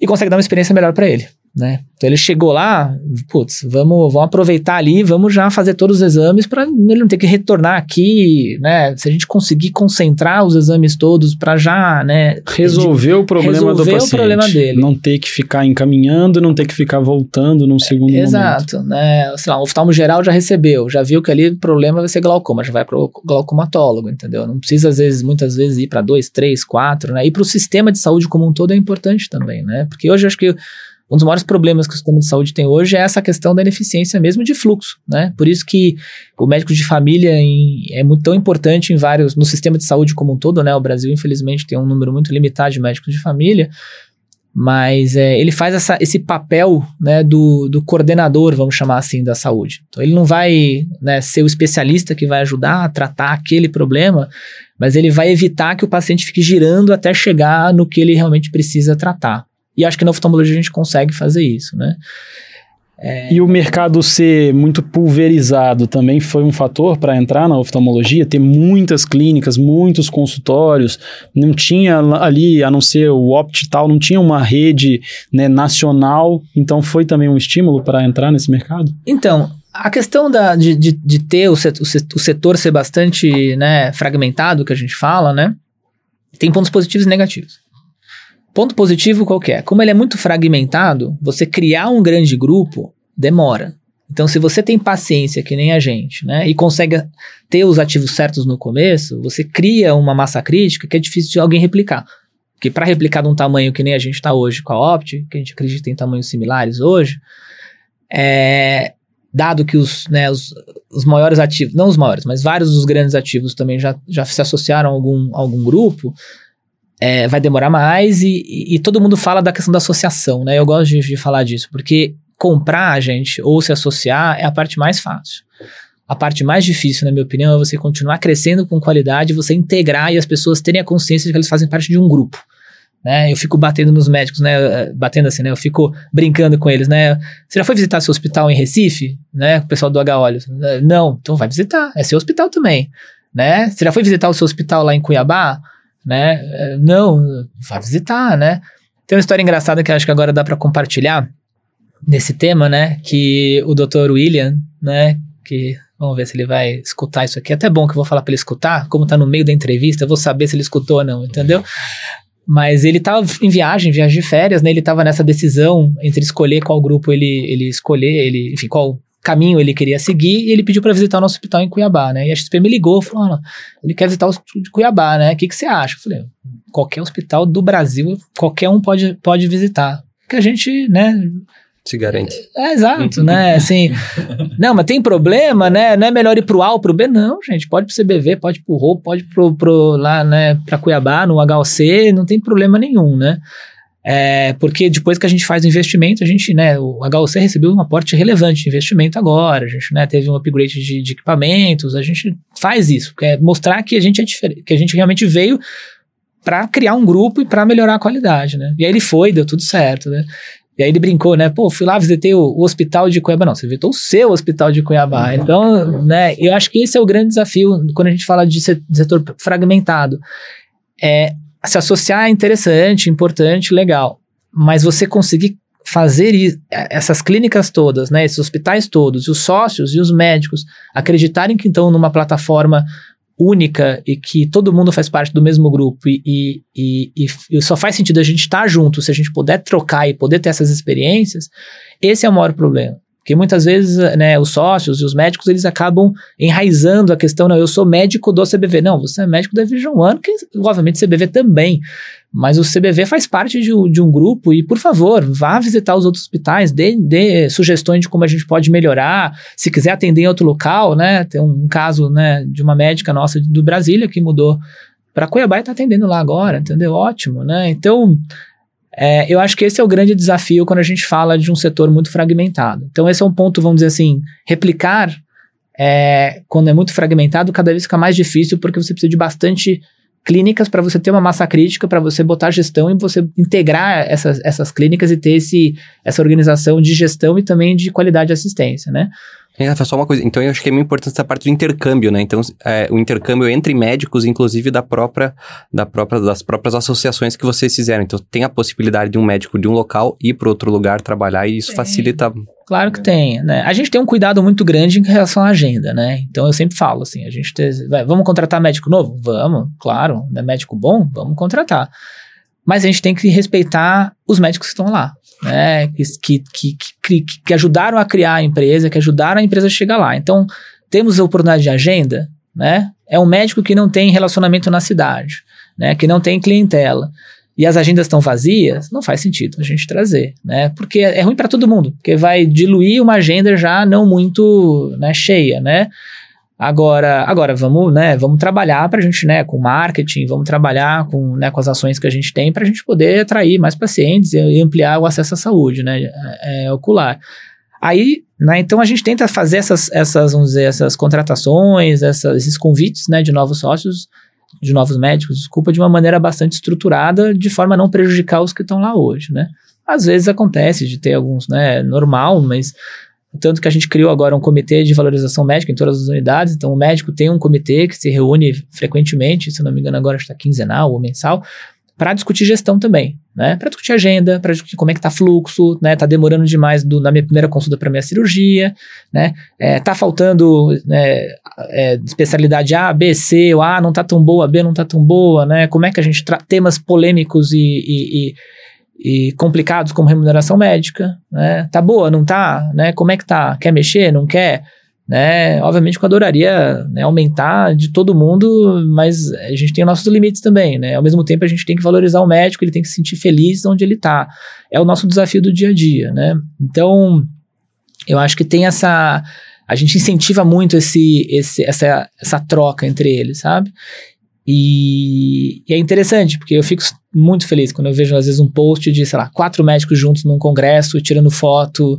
e consegue dar uma experiência melhor para ele né? Então ele chegou lá, putz, vamos, vamos aproveitar ali, vamos já fazer todos os exames para ele não ter que retornar aqui, né? Se a gente conseguir concentrar os exames todos para já, né, resolver o problema resolver do paciente, o problema dele, não ter que ficar encaminhando, não ter que ficar voltando num segundo é, Exato, momento. né? Sei lá, o oftalmo geral já recebeu, já viu que ali o problema vai ser glaucoma, já vai pro glaucomatólogo, entendeu? Não precisa às vezes, muitas vezes ir para dois, três, quatro, né? E para o sistema de saúde como um todo é importante também, né? Porque hoje eu acho que um dos maiores problemas que o sistema de saúde tem hoje é essa questão da ineficiência mesmo de fluxo, né? Por isso que o médico de família em, é muito tão importante em vários, no sistema de saúde como um todo, né? O Brasil, infelizmente, tem um número muito limitado de médicos de família, mas é, ele faz essa, esse papel né, do, do coordenador, vamos chamar assim, da saúde. Então ele não vai né, ser o especialista que vai ajudar a tratar aquele problema, mas ele vai evitar que o paciente fique girando até chegar no que ele realmente precisa tratar. E acho que na oftalmologia a gente consegue fazer isso, né? É... E o mercado ser muito pulverizado também foi um fator para entrar na oftalmologia, ter muitas clínicas, muitos consultórios, não tinha ali, a não ser o Optital, não tinha uma rede né, nacional, então foi também um estímulo para entrar nesse mercado? Então, a questão da, de, de, de ter o setor, o setor ser bastante né, fragmentado, que a gente fala, né, tem pontos positivos e negativos. Ponto positivo qual é? Como ele é muito fragmentado, você criar um grande grupo demora. Então, se você tem paciência, que nem a gente, né, e consegue ter os ativos certos no começo, você cria uma massa crítica que é difícil de alguém replicar. Porque para replicar de um tamanho que nem a gente está hoje com a Opt, que a gente acredita tem tamanhos similares hoje, é, dado que os, né, os, os, maiores ativos, não os maiores, mas vários dos grandes ativos também já, já se associaram a algum, a algum grupo, é, vai demorar mais e, e, e, todo mundo fala da questão da associação, né? Eu gosto de, de falar disso, porque comprar, gente, ou se associar é a parte mais fácil. A parte mais difícil, na minha opinião, é você continuar crescendo com qualidade, você integrar e as pessoas terem a consciência de que eles fazem parte de um grupo. Né? Eu fico batendo nos médicos, né? Batendo assim, né? Eu fico brincando com eles, né? Você já foi visitar seu hospital em Recife? Né? O pessoal do H-Olhos. Não, então vai visitar. É seu hospital também. Né? Você já foi visitar o seu hospital lá em Cuiabá? Né? Não, vai visitar, né? Tem uma história engraçada que acho que agora dá para compartilhar nesse tema, né? Que o Dr. William, né? Que vamos ver se ele vai escutar isso aqui. É até bom que eu vou falar para ele escutar, como tá no meio da entrevista, eu vou saber se ele escutou ou não, entendeu? Mas ele estava em viagem, viagem de férias, né? Ele estava nessa decisão entre escolher qual grupo ele, ele escolher, ele, enfim, qual caminho ele queria seguir e ele pediu para visitar o nosso hospital em Cuiabá, né? E a XP me ligou, falou, ah, ele quer visitar o hospital de Cuiabá, né? O que, que você acha? Eu falei, qualquer hospital do Brasil, qualquer um pode, pode visitar. Porque a gente, né, se garante. É, exato, né? Assim, não, mas tem problema, né? Não é melhor ir pro A ou pro B? Não, gente. Pode pro CBV, pode pro RO, pode pro, pro lá, né, pra Cuiabá, no HOC, não tem problema nenhum, né? É, porque depois que a gente faz o investimento, a gente, né, o HOC recebeu um aporte relevante de investimento agora, a gente, né, teve um upgrade de, de equipamentos, a gente faz isso, quer mostrar que a gente é diferente, que a gente realmente veio para criar um grupo e para melhorar a qualidade, né? E aí ele foi, deu tudo certo, né? E aí ele brincou, né? Pô, fui lá, visitei o, o, hospital de Cuiabá. Não, você visitou o seu hospital de Cuiabá. Uhum. Então, né, eu acho que esse é o grande desafio quando a gente fala de setor fragmentado. É se associar é interessante, importante, legal. Mas você conseguir fazer essas clínicas todas, né, esses hospitais todos, os sócios e os médicos acreditarem que estão numa plataforma única e que todo mundo faz parte do mesmo grupo e, e, e, e só faz sentido a gente estar tá junto se a gente puder trocar e poder ter essas experiências, esse é o maior problema. Porque muitas vezes, né, os sócios e os médicos, eles acabam enraizando a questão, não, eu sou médico do CBV. Não, você é médico da Vision One, que obviamente CBV também. Mas o CBV faz parte de, de, um grupo e, por favor, vá visitar os outros hospitais, dê, dê, sugestões de como a gente pode melhorar. Se quiser atender em outro local, né? Tem um caso né, de uma médica nossa do Brasília que mudou para Cuiabá e tá atendendo lá agora, entendeu? Ótimo, né? Então, é, eu acho que esse é o grande desafio quando a gente fala de um setor muito fragmentado. Então, esse é um ponto, vamos dizer assim, replicar é, quando é muito fragmentado, cada vez fica mais difícil porque você precisa de bastante clínicas para você ter uma massa crítica, para você botar gestão e você integrar essas, essas clínicas e ter esse, essa organização de gestão e também de qualidade de assistência, né? É, Rafa, só uma coisa. Então, eu acho que é muito importante essa parte do intercâmbio, né? Então, é, o intercâmbio entre médicos, inclusive da própria, da própria, das próprias associações que vocês fizeram. Então, tem a possibilidade de um médico de um local ir para outro lugar trabalhar e isso facilita. Claro que tem, né? A gente tem um cuidado muito grande em relação à agenda, né? Então, eu sempre falo assim, a gente tem, vai, vamos contratar médico novo? Vamos, claro. É médico bom? Vamos contratar. Mas a gente tem que respeitar os médicos que estão lá né, que, que, que, que, ajudaram a criar a empresa, que ajudaram a empresa a chegar lá. Então, temos a oportunidade de agenda, né? É um médico que não tem relacionamento na cidade, né? Que não tem clientela. E as agendas estão vazias, não faz sentido a gente trazer, né? Porque é ruim para todo mundo, porque vai diluir uma agenda já não muito né, cheia, né? Agora, agora vamos, né, vamos trabalhar para a gente, né, com marketing, vamos trabalhar com, né, com as ações que a gente tem para a gente poder atrair mais pacientes e ampliar o acesso à saúde, né, é, é, ocular. Aí, né, então a gente tenta fazer essas, essas, vamos dizer, essas contratações, essas, esses convites, né, de novos sócios, de novos médicos, desculpa, de uma maneira bastante estruturada, de forma a não prejudicar os que estão lá hoje, né. Às vezes acontece de ter alguns, né, normal, mas tanto que a gente criou agora um comitê de valorização médica em todas as unidades. Então, o médico tem um comitê que se reúne frequentemente, se não me engano, agora está quinzenal ou mensal, para discutir gestão também, né? Para discutir agenda, para discutir como é que tá fluxo, né? Tá demorando demais do, na minha primeira consulta para minha cirurgia, né? É, tá faltando né, é, especialidade A, B, C, ou A não tá tão boa, B não tá tão boa, né? Como é que a gente temas polêmicos e, e, e e complicados como remuneração médica, né? Tá boa, não tá, né? Como é que tá? Quer mexer, não quer? Né? Obviamente que eu adoraria né, aumentar de todo mundo, mas a gente tem nossos limites também, né? Ao mesmo tempo a gente tem que valorizar o médico, ele tem que se sentir feliz onde ele tá. É o nosso desafio do dia a dia, né? Então, eu acho que tem essa a gente incentiva muito esse, esse, essa, essa troca entre eles, sabe? E, e, é interessante, porque eu fico muito feliz quando eu vejo, às vezes, um post de, sei lá, quatro médicos juntos num congresso, tirando foto.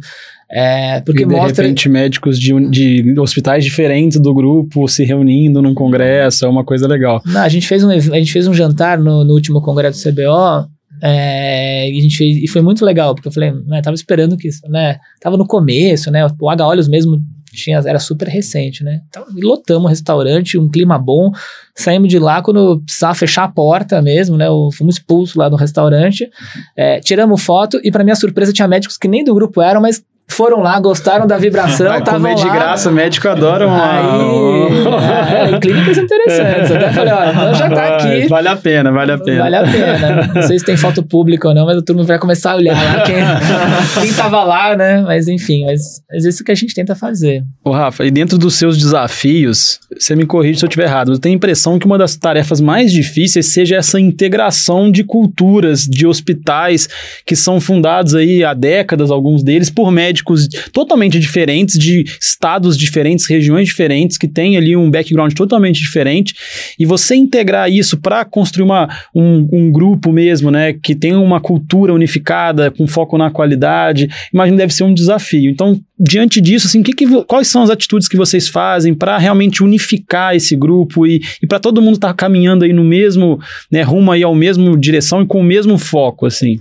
É, porque e de mostra... repente médicos de, de hospitais diferentes do grupo se reunindo num congresso, é uma coisa legal. Não, a gente fez um, a gente fez um jantar no, no último congresso do CBO é, e, a gente fez, e foi muito legal, porque eu falei, né, tava esperando que isso, né, tava no começo, né, o H-Olhos mesmo tinha, era super recente, né? Então, lotamos o restaurante, um clima bom. Saímos de lá quando precisava fechar a porta mesmo, né? Fomos expulsos lá do restaurante. É, tiramos foto e, para minha surpresa, tinha médicos que nem do grupo eram, mas foram lá, gostaram da vibração, Vai comer de graça, médico adora uma... Aí, é, clínicas interessantes. Até falei, olha, então já tá aqui. Vale a pena, vale a pena. Vale a pena. Não sei se tem foto pública ou não, mas o turno vai começar a olhar lá quem, quem tava lá, né? Mas enfim, mas, mas isso que a gente tenta fazer. Ô Rafa, e dentro dos seus desafios, você me corrige se eu estiver errado, eu tenho a impressão que uma das tarefas mais difíceis seja essa integração de culturas, de hospitais que são fundados aí há décadas, alguns deles, por médicos médicos totalmente diferentes, de estados diferentes, regiões diferentes, que têm ali um background totalmente diferente, e você integrar isso para construir uma, um, um, grupo mesmo, né, que tem uma cultura unificada, com foco na qualidade, imagino deve ser um desafio. Então, diante disso, assim, que que, quais são as atitudes que vocês fazem para realmente unificar esse grupo e, e para todo mundo estar tá caminhando aí no mesmo, né, rumo aí ao mesmo direção e com o mesmo foco, assim?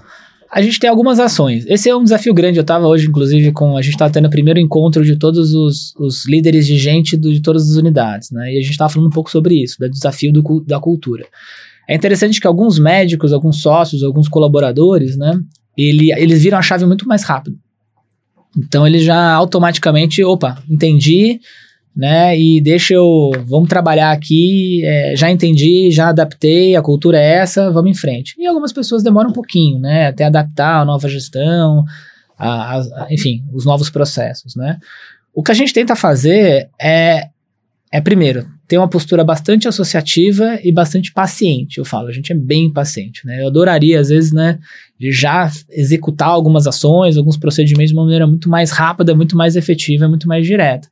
A gente tem algumas ações. Esse é um desafio grande. Eu estava hoje, inclusive, com. A gente estava tendo o primeiro encontro de todos os, os líderes de gente do, de todas as unidades, né? E a gente estava falando um pouco sobre isso, do desafio do, da cultura. É interessante que alguns médicos, alguns sócios, alguns colaboradores, né? Ele, eles viram a chave muito mais rápido. Então, eles já automaticamente, opa, entendi, né? E deixa eu. Vamos trabalhar aqui, é, já entendi, já adaptei, a cultura é essa, vamos em frente. E algumas pessoas demoram um pouquinho, né? Até adaptar a nova gestão, a, a, enfim, os novos processos, né? O que a gente tenta fazer é, é, primeiro, ter uma postura bastante associativa e bastante paciente. Eu falo, a gente é bem paciente, né? Eu adoraria, às vezes, né, de já executar algumas ações, alguns procedimentos de uma maneira muito mais rápida, muito mais efetiva, muito mais direta.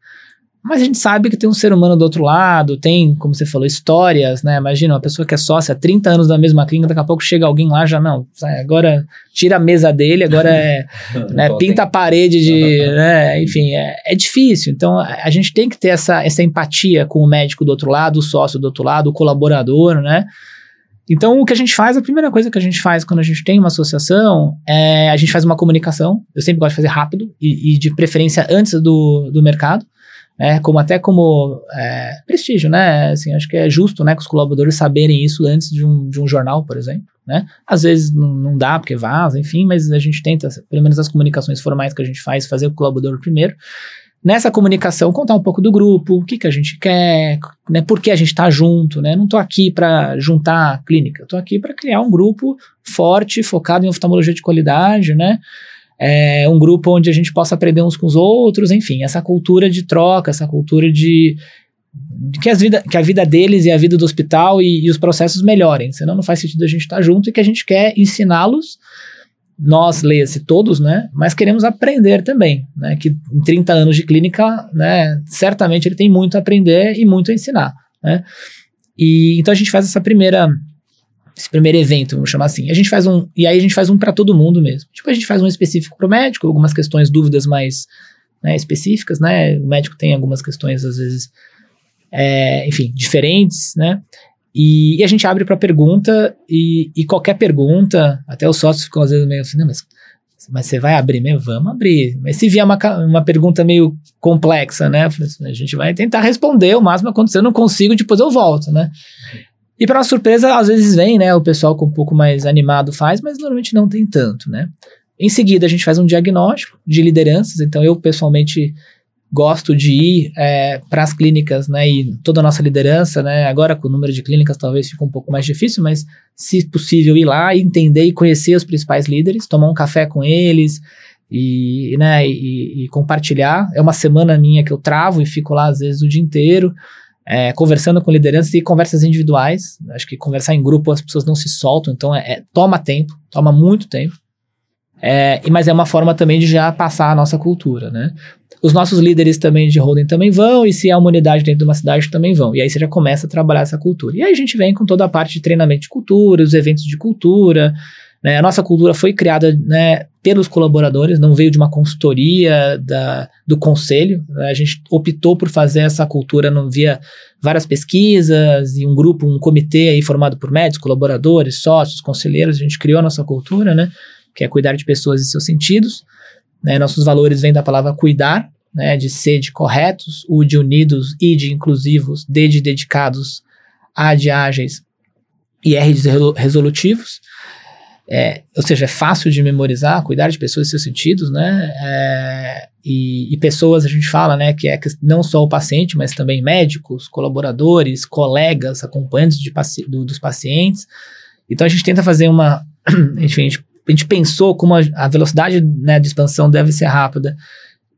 Mas a gente sabe que tem um ser humano do outro lado, tem, como você falou, histórias, né? Imagina uma pessoa que é sócia há 30 anos da mesma clínica, daqui a pouco chega alguém lá, já não, agora tira a mesa dele, agora é, né, pinta a parede de, né, enfim, é, é difícil. Então a, gente tem que ter essa, essa empatia com o médico do outro lado, o sócio do outro lado, o colaborador, né? Então, o que a gente faz, a primeira coisa que a gente faz quando a gente tem uma associação é a gente faz uma comunicação. Eu sempre gosto de fazer rápido e, e de preferência antes do, do mercado né, como até como é, prestígio, né, assim, acho que é justo, né, que os colaboradores saberem isso antes de um, de um jornal, por exemplo, né, às vezes não, dá porque vaza, enfim, mas a gente tenta, pelo menos as comunicações formais que a gente faz, fazer o colaborador primeiro, nessa comunicação contar um pouco do grupo, o que que a gente quer, né, por que a gente está junto, né, não estou aqui para juntar a clínica, estou aqui para criar um grupo forte, focado em oftalmologia de qualidade, né, é, um grupo onde a gente possa aprender uns com os outros, enfim, essa cultura de troca, essa cultura de, que, as vida, que a vida deles e a vida do hospital e, e os processos melhorem, senão não faz sentido a gente estar tá junto e que a gente quer ensiná-los, nós, leia-se todos, né, mas queremos aprender também, né, que em 30 anos de clínica, né, certamente ele tem muito a aprender e muito a ensinar, né, e então a gente faz essa primeira esse primeiro evento, vamos chamar assim. A gente faz um, e aí a gente faz um para todo mundo mesmo. Tipo, a gente faz um específico para o médico, algumas questões, dúvidas mais né, específicas, né? O médico tem algumas questões, às vezes, é, enfim, diferentes, né? E, e a gente abre para pergunta, e, e, qualquer pergunta, até os sócios ficam às vezes meio assim, não, mas, mas você vai abrir mesmo? Vamos abrir. Mas se vier uma, uma pergunta meio complexa, né? Assim, a gente vai tentar responder o máximo acontecer, eu não consigo, depois eu volto, né? E para surpresa, às vezes vem, né? O pessoal com um pouco mais animado faz, mas normalmente não tem tanto, né? Em seguida, a gente faz um diagnóstico de lideranças. Então, eu pessoalmente gosto de ir é, para as clínicas, né? E toda a nossa liderança, né? Agora, com o número de clínicas, talvez fique um pouco mais difícil, mas se possível, ir lá entender e conhecer os principais líderes, tomar um café com eles e, né, e, e compartilhar. É uma semana minha que eu travo e fico lá, às vezes, o dia inteiro é, conversando com lideranças e conversas individuais. Acho que conversar em grupo as pessoas não se soltam, então é, é toma tempo, toma muito tempo. É, mas é uma forma também de já passar a nossa cultura, né? Os nossos líderes também de holding também vão, e se há uma unidade dentro de uma cidade também vão. E aí você já começa a trabalhar essa cultura. E aí a gente vem com toda a parte de treinamento de cultura, os eventos de cultura, né? A nossa cultura foi criada né, pelos colaboradores, não veio de uma consultoria da, do conselho. A gente optou por fazer essa cultura não via várias pesquisas e um grupo, um comitê aí formado por médicos, colaboradores, sócios, conselheiros. A gente criou a nossa cultura, né? Que é cuidar de pessoas e seus sentidos. Né? Nossos valores vêm da palavra cuidar, né? De ser de corretos, U de unidos, I de inclusivos, D de dedicados, A de ágeis e R de resolutivos. É, ou seja, é fácil de memorizar, cuidar de pessoas e seus sentidos, né? É, e, e, pessoas, a gente fala, né, que é não só o paciente, mas também médicos, colaboradores, colegas, acompanhantes de do, dos pacientes. Então a gente tenta fazer uma. enfim, a gente, a gente pensou como a, a velocidade né, de expansão deve ser rápida.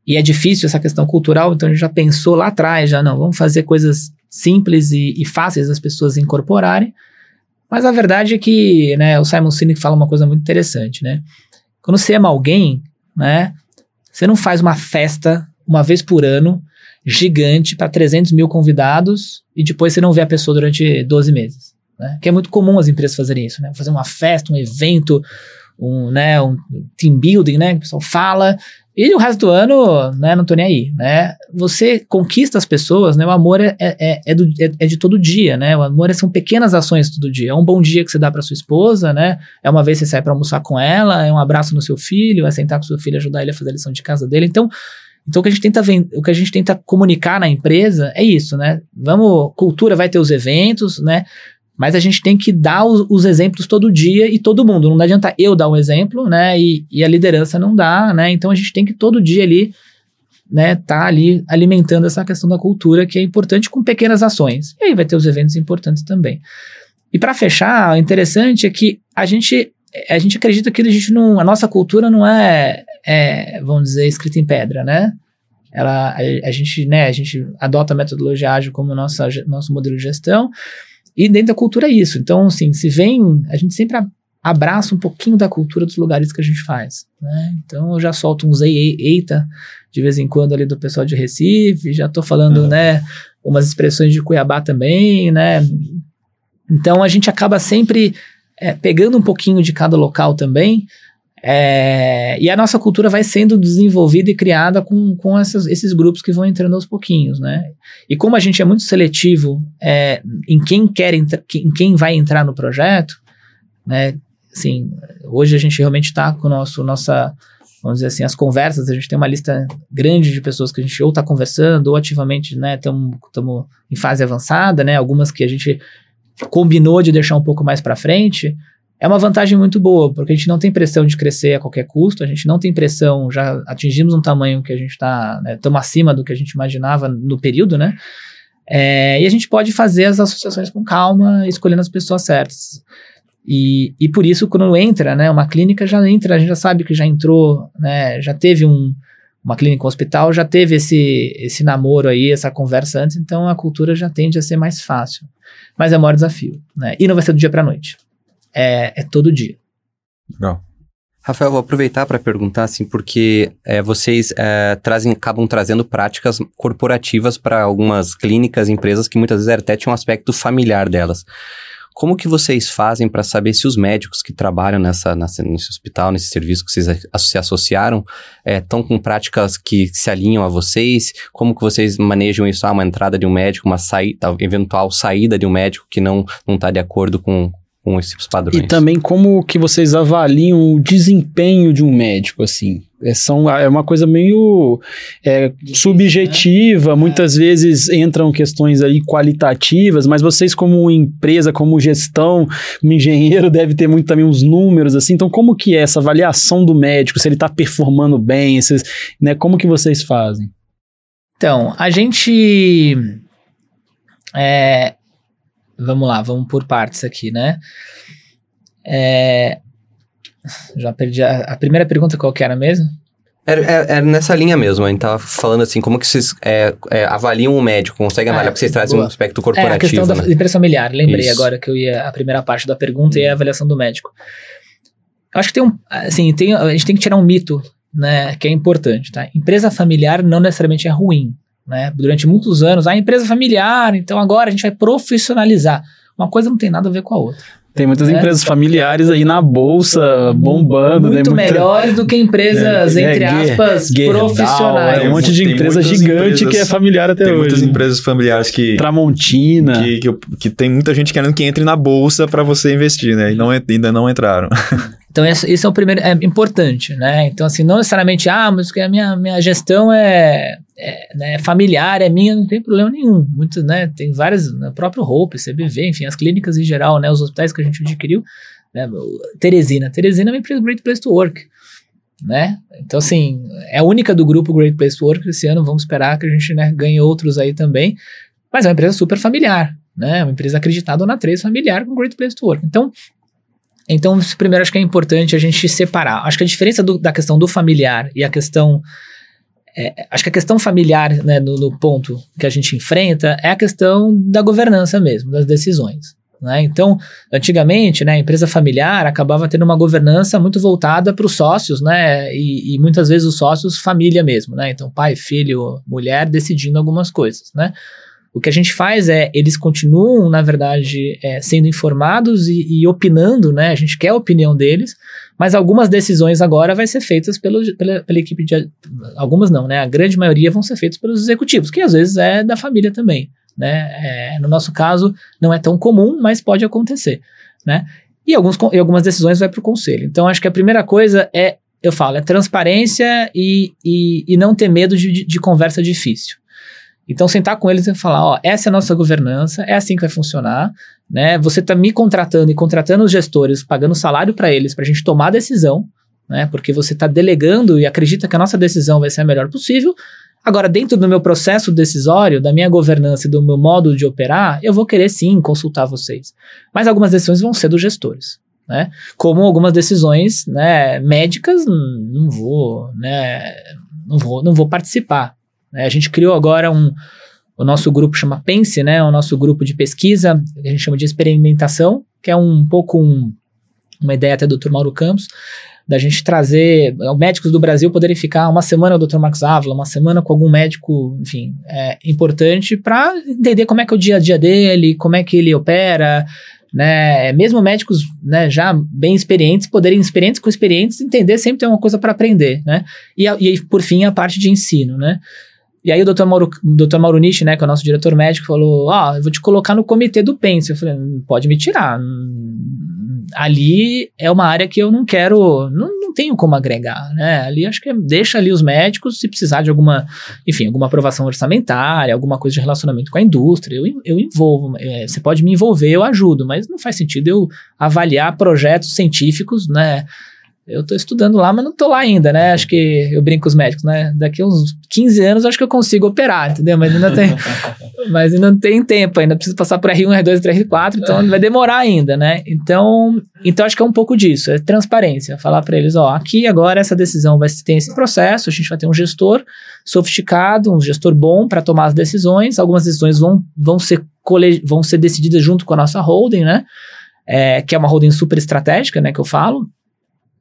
E é difícil essa questão cultural, então a gente já pensou lá atrás, já não, vamos fazer coisas simples e, e fáceis das pessoas incorporarem mas a verdade é que, né, o Simon Sinek fala uma coisa muito interessante, né? Quando você ama alguém, né, você não faz uma festa uma vez por ano, gigante, para 300 mil convidados, e depois você não vê a pessoa durante 12 meses. Né? Que é muito comum as empresas fazerem isso, né? Fazer uma festa, um evento, um, né, um team building, né? Que o pessoal fala, e o resto do ano, né, não tô nem aí, né? Você conquista as pessoas, né? O amor é, é, é, do, é, é de todo dia, né? O amor são pequenas ações todo dia. É um bom dia que você dá para sua esposa, né? É uma vez que você sai para almoçar com ela, é um abraço no seu filho, é sentar com seu filho, ajudar ele a fazer a lição de casa dele. Então, então o que a gente tenta o que a gente tenta comunicar na empresa é isso, né? Vamos, cultura vai ter os eventos, né? Mas a gente tem que dar os, os, exemplos todo dia e todo mundo. Não adianta eu dar um exemplo, né? E, e, a liderança não dá, né? Então a gente tem que todo dia ali, né? Tá ali alimentando essa questão da cultura que é importante com pequenas ações. E aí vai ter os eventos importantes também. E para fechar, o interessante é que a gente a gente acredita que a gente não, a nossa cultura não é, é vamos dizer, escrita em pedra, né? Ela, a, a, gente, né, a gente adota a metodologia ágil como nossa, nosso modelo de gestão, e dentro da cultura é isso. Então, assim, se vem, a gente sempre abraça um pouquinho da cultura dos lugares que a gente faz. Né? Então eu já solto uns ei, eita de vez em quando ali do pessoal de Recife, já estou falando, uhum. né, umas expressões de Cuiabá também, né? Então a gente acaba sempre é, pegando um pouquinho de cada local também. É, e a nossa cultura vai sendo desenvolvida e criada com, com essas, esses grupos que vão entrando aos pouquinhos, né? E como a gente é muito seletivo é, em quem quer em quem vai entrar no projeto, né? Assim, hoje a gente realmente está com nosso nossa vamos dizer assim, as conversas, a gente tem uma lista grande de pessoas que a gente ou está conversando ou ativamente, né, estamos em fase avançada, né, algumas que a gente combinou de deixar um pouco mais para frente, é uma vantagem muito boa, porque a gente não tem pressão de crescer a qualquer custo, a gente não tem pressão, já atingimos um tamanho que a gente está, estamos né, acima do que a gente imaginava no período, né? É, e a gente pode fazer as associações com calma, escolhendo as pessoas certas. E, e por isso, quando entra, né, uma clínica já entra, a gente já sabe que já entrou, né, já teve um, uma clínica um hospital, já teve esse, esse namoro aí, essa conversa antes, então a cultura já tende a ser mais fácil. Mas é o maior desafio, né? E não vai ser do dia para noite. É, é todo dia. Legal. Rafael, vou aproveitar para perguntar assim, porque é, vocês é, trazem, acabam trazendo práticas corporativas para algumas clínicas, empresas que muitas vezes até tinham um aspecto familiar delas. Como que vocês fazem para saber se os médicos que trabalham nessa, nessa, nesse hospital, nesse serviço que vocês se associaram, estão é, com práticas que se alinham a vocês? Como que vocês manejam isso? Ah, uma entrada de um médico, uma saída, eventual saída de um médico que não está de acordo com, com esses padrões. E também como que vocês avaliam o desempenho de um médico, assim? É, são, é uma coisa meio é, subjetiva, né? muitas vezes entram questões aí qualitativas, mas vocês como empresa, como gestão, como engenheiro, deve ter muito também uns números, assim, então como que é essa avaliação do médico, se ele está performando bem, esses, né, como que vocês fazem? Então, a gente é, Vamos lá, vamos por partes aqui, né? É, já perdi a, a, primeira pergunta, qual que era mesmo? Era, era, era, nessa linha mesmo, a gente tava falando assim, como que vocês é, é, avaliam o médico, conseguem avaliar, é, porque vocês trazem boa. um aspecto corporativo, É, a questão né? da empresa familiar, lembrei Isso. agora que eu ia, a primeira parte da pergunta e a avaliação do médico. Acho que tem um, assim, tem, a gente tem que tirar um mito, né, que é importante, tá? Empresa familiar não necessariamente é ruim, né? Durante muitos anos, a empresa familiar, então agora a gente vai profissionalizar. Uma coisa não tem nada a ver com a outra. Tem muitas né? empresas familiares aí na bolsa bombando. Muito né? melhores do que empresas, é, entre é, aspas, profissionais. Tem um monte de empresa gigante empresas, que é familiar até tem hoje. Tem muitas empresas familiares que... Tramontina. Que, que, que, tem muita gente querendo que entre na bolsa para você investir, né? E não, ainda não entraram. Então, esse é o primeiro, é importante, né? Então, assim, não necessariamente, ah, mas a minha, minha gestão é, é né, familiar, é minha, não tem problema nenhum. Muitos, né, tem várias, né, o próprio Hope, CBV, enfim, as clínicas em geral, né, os hospitais que a gente adquiriu, né, Teresina. Teresina é uma empresa Great Place to Work, né? Então, assim, é a única do grupo Great Place to Work esse ano, vamos esperar que a gente, né, ganhe outros aí também, mas é uma empresa super familiar, né? Uma empresa acreditada na 3 familiar com Great Place to Work. Então, então, primeiro, acho que é importante a gente separar. Acho que a diferença do, da questão do familiar e a questão. É, acho que a questão familiar, né, no, no, ponto que a gente enfrenta, é a questão da governança mesmo, das decisões. Né? Então, antigamente, né, a empresa familiar acabava tendo uma governança muito voltada para os sócios, né, e, e, muitas vezes os sócios, família mesmo. Né? Então, pai, filho, mulher decidindo algumas coisas. Né? O que a gente faz é, eles continuam, na verdade, é, sendo informados e, e, opinando, né? A gente quer a opinião deles, mas algumas decisões agora vai ser feitas pelo, pela, pela equipe de... Algumas não, né? A grande maioria vão ser feitas pelos executivos, que às vezes é da família também, né? É, no nosso caso, não é tão comum, mas pode acontecer, né? E, alguns, e algumas decisões vai para o conselho. Então, acho que a primeira coisa é, eu falo, é transparência e, e, e não ter medo de, de conversa difícil. Então, sentar com eles e falar: ó, essa é a nossa governança, é assim que vai funcionar, né? Você está me contratando e contratando os gestores, pagando salário para eles, para a gente tomar a decisão, né? Porque você está delegando e acredita que a nossa decisão vai ser a melhor possível. Agora, dentro do meu processo decisório, da minha governança e do meu modo de operar, eu vou querer sim consultar vocês. Mas algumas decisões vão ser dos gestores. Né? Como algumas decisões né, médicas, não vou, né, não vou, não vou participar. Né? A gente criou agora um. O nosso grupo chama Pense, né? O nosso grupo de pesquisa, a gente chama de experimentação, que é um pouco um, uma ideia até do Dr. Mauro Campos, da gente trazer eh, médicos do Brasil poderem ficar uma semana com o Dr. Marcos Ávila, uma semana com algum médico, enfim, é, importante para entender como é que é o dia a dia dele, como é que ele opera, né? Mesmo médicos né, já bem experientes, poderem, experientes com experientes, entender sempre tem uma coisa para aprender, né? E, e, por fim, a parte de ensino, né? E aí o Dr. Mauro. Mauro Nishi, né, que é o nosso diretor médico, falou, ó, oh, eu vou te colocar no comitê do PENS. Eu falei, pode me tirar, ali é uma área que eu não quero, não, não tenho como agregar, né? Ali acho que é, deixa ali os médicos, se precisar de alguma, enfim, alguma aprovação orçamentária, alguma coisa de relacionamento com a indústria, eu, eu envolvo. É, você pode me envolver, eu ajudo, mas não faz sentido eu avaliar projetos científicos, né? Eu tô estudando lá, mas não tô lá ainda, né? Acho que eu brinco com os médicos, né? Daqui uns 15 anos acho que eu consigo operar, entendeu? Mas ainda tem, mas ainda não tem tempo, ainda preciso passar por R1, R2, R4, então vai demorar ainda, né? Então, então acho que é um pouco disso, é transparência, falar para eles, ó, aqui agora essa decisão vai ter esse processo, a gente vai ter um gestor sofisticado, um gestor bom para tomar as decisões, algumas decisões vão, vão ser vão ser decididas junto com a nossa holding, né? É, que é uma holding super estratégica, né, que eu falo,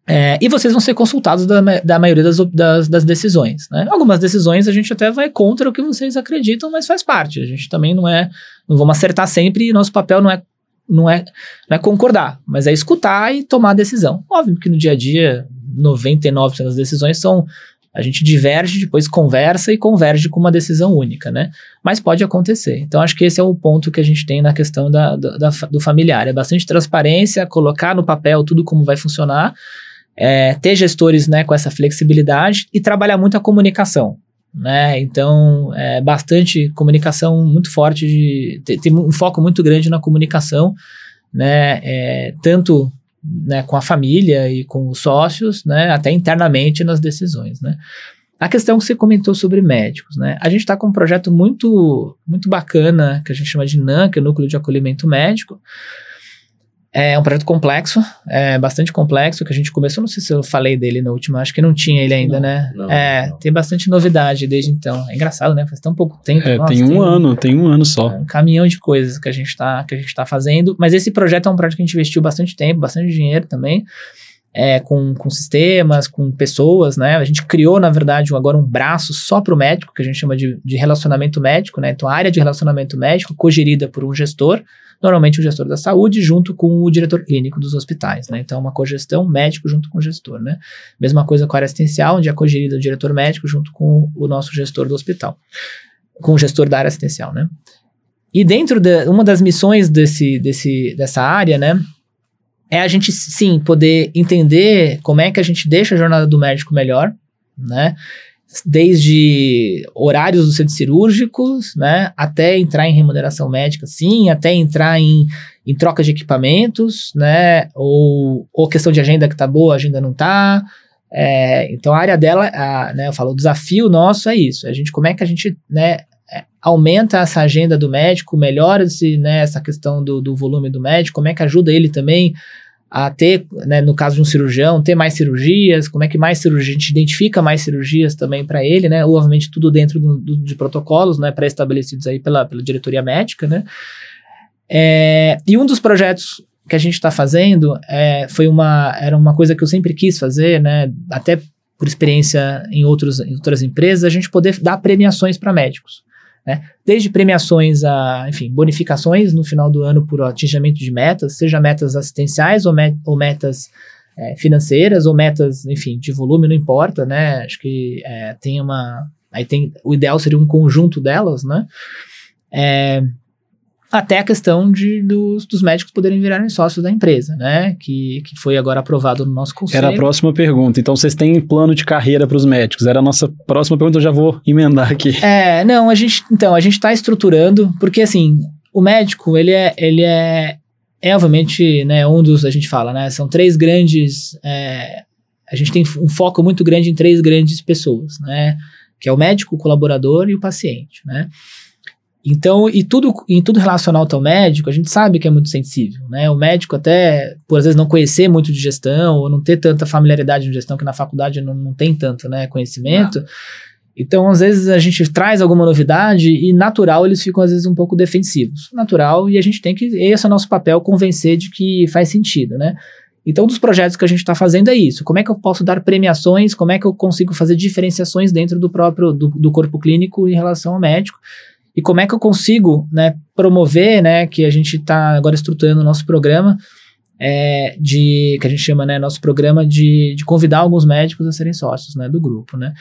é, e vocês vão ser consultados da, da maioria das, das, das, decisões. Né? Algumas decisões a gente até vai contra o que vocês acreditam, mas faz parte. A gente também não é. Não vamos acertar sempre e nosso papel não é, não é, não é concordar, mas é escutar e tomar a decisão. Óbvio que no dia a dia, 99% das decisões são. A gente diverge, depois conversa e converge com uma decisão única, né? Mas pode acontecer. Então, acho que esse é o ponto que a gente tem na questão da, da, do familiar. É bastante transparência, colocar no papel tudo como vai funcionar é, ter gestores né, com essa flexibilidade e trabalhar muito a comunicação. Né? Então, é bastante comunicação muito forte, de, tem, tem um foco muito grande na comunicação, né? É, tanto né, com a família e com os sócios, né, até internamente nas decisões. Né? A questão que você comentou sobre médicos, né? A gente está com um projeto muito, muito bacana que a gente chama de NAN, que é o Núcleo de Acolhimento Médico, é um projeto complexo, é bastante complexo, que a gente começou, não sei se eu falei dele no último, acho que não tinha ele ainda, não, né? Não, é, não. tem bastante novidade desde então. É engraçado, né? Faz tão pouco tempo. É, nossa, tem um ano, tem um ano só. Um caminhão de coisas que a gente está que a gente tá fazendo, mas esse projeto é um projeto que a gente investiu bastante tempo, bastante dinheiro também. É, com, com sistemas, com pessoas, né? A gente criou, na verdade, agora um braço só para o médico, que a gente chama de, de relacionamento médico, né? Então, a área de relacionamento médico, cogerida por um gestor, normalmente o gestor da saúde junto com o diretor clínico dos hospitais, né? Então, uma cogestão médico junto com o gestor, né? Mesma coisa com a área assistencial, onde é cogerido o diretor médico junto com o nosso gestor do hospital, com o gestor da área assistencial, né? E dentro de uma das missões desse, desse, dessa área, né? É a gente, sim, poder entender como é que a gente deixa a jornada do médico melhor, né? Desde horários dos centros cirúrgicos, né, até entrar em remuneração médica, sim, até entrar em, em troca de equipamentos, né, ou, ou questão de agenda que tá boa, agenda não tá. É, então a área dela, a, né, eu falo, o desafio nosso é isso, a gente, como é que a gente, né, é, aumenta essa agenda do médico, melhora esse, né, essa questão do, do volume do médico, como é que ajuda ele também a ter, né, no caso de um cirurgião, ter mais cirurgias, como é que mais cirurgia, a gente identifica mais cirurgias também para ele, né, obviamente tudo dentro do, do, de protocolos, né, pré-estabelecidos aí pela, pela diretoria médica, né, é, e um dos projetos que a gente está fazendo é, foi uma, era uma coisa que eu sempre quis fazer, né, até por experiência em, outros, em outras empresas, a gente poder dar premiações para médicos. Né? Desde premiações a, enfim, bonificações no final do ano por atingimento de metas, seja metas assistenciais ou, met ou metas é, financeiras ou metas, enfim, de volume, não importa, né? Acho que é, tem uma. Aí tem. O ideal seria um conjunto delas, né? É, até a questão de, dos, dos médicos poderem virarem sócios da empresa, né? Que, que foi agora aprovado no nosso conselho. Era a próxima pergunta. Então, vocês têm plano de carreira para os médicos? Era a nossa próxima pergunta, eu já vou emendar aqui. É, não, a gente, então, a gente está estruturando, porque assim, o médico, ele é, ele é, é obviamente, né, um dos, a gente fala, né, são três grandes, é, a gente tem um foco muito grande em três grandes pessoas, né, que é o médico, o colaborador e o paciente, né. Então, e tudo, em tudo relacionado ao médico, a gente sabe que é muito sensível, né? O médico até, por às vezes não conhecer muito de gestão, ou não ter tanta familiaridade de gestão, que na faculdade não, não tem tanto, né, conhecimento. Não. Então, às vezes a gente traz alguma novidade e natural eles ficam às vezes um pouco defensivos. Natural, e a gente tem que, esse é o nosso papel, convencer de que faz sentido, né? Então, um dos projetos que a gente está fazendo é isso. Como é que eu posso dar premiações? Como é que eu consigo fazer diferenciações dentro do próprio do, do corpo clínico em relação ao médico? E como é que eu consigo né, promover, né, que a gente está agora estruturando o nosso programa, é, de que a gente chama, né, nosso programa de, de convidar alguns médicos a serem sócios, né, do grupo, né.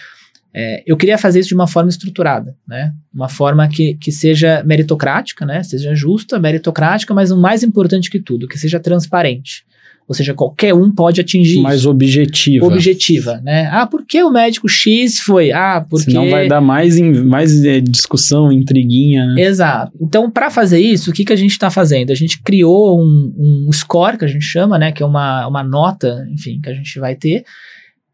É, eu queria fazer isso de uma forma estruturada, né, uma forma que, que seja meritocrática, né, seja justa, meritocrática, mas o mais importante que tudo, que seja transparente. Ou seja, qualquer um pode atingir Mais isso. objetiva. Objetiva, né? Ah, por que o médico X foi? Ah, porque... Senão vai dar mais, mais é, discussão, intriguinha, né? Exato. Então, para fazer isso, o que, que a gente está fazendo? A gente criou um, um score, que a gente chama, né? Que é uma, uma nota, enfim, que a gente vai ter,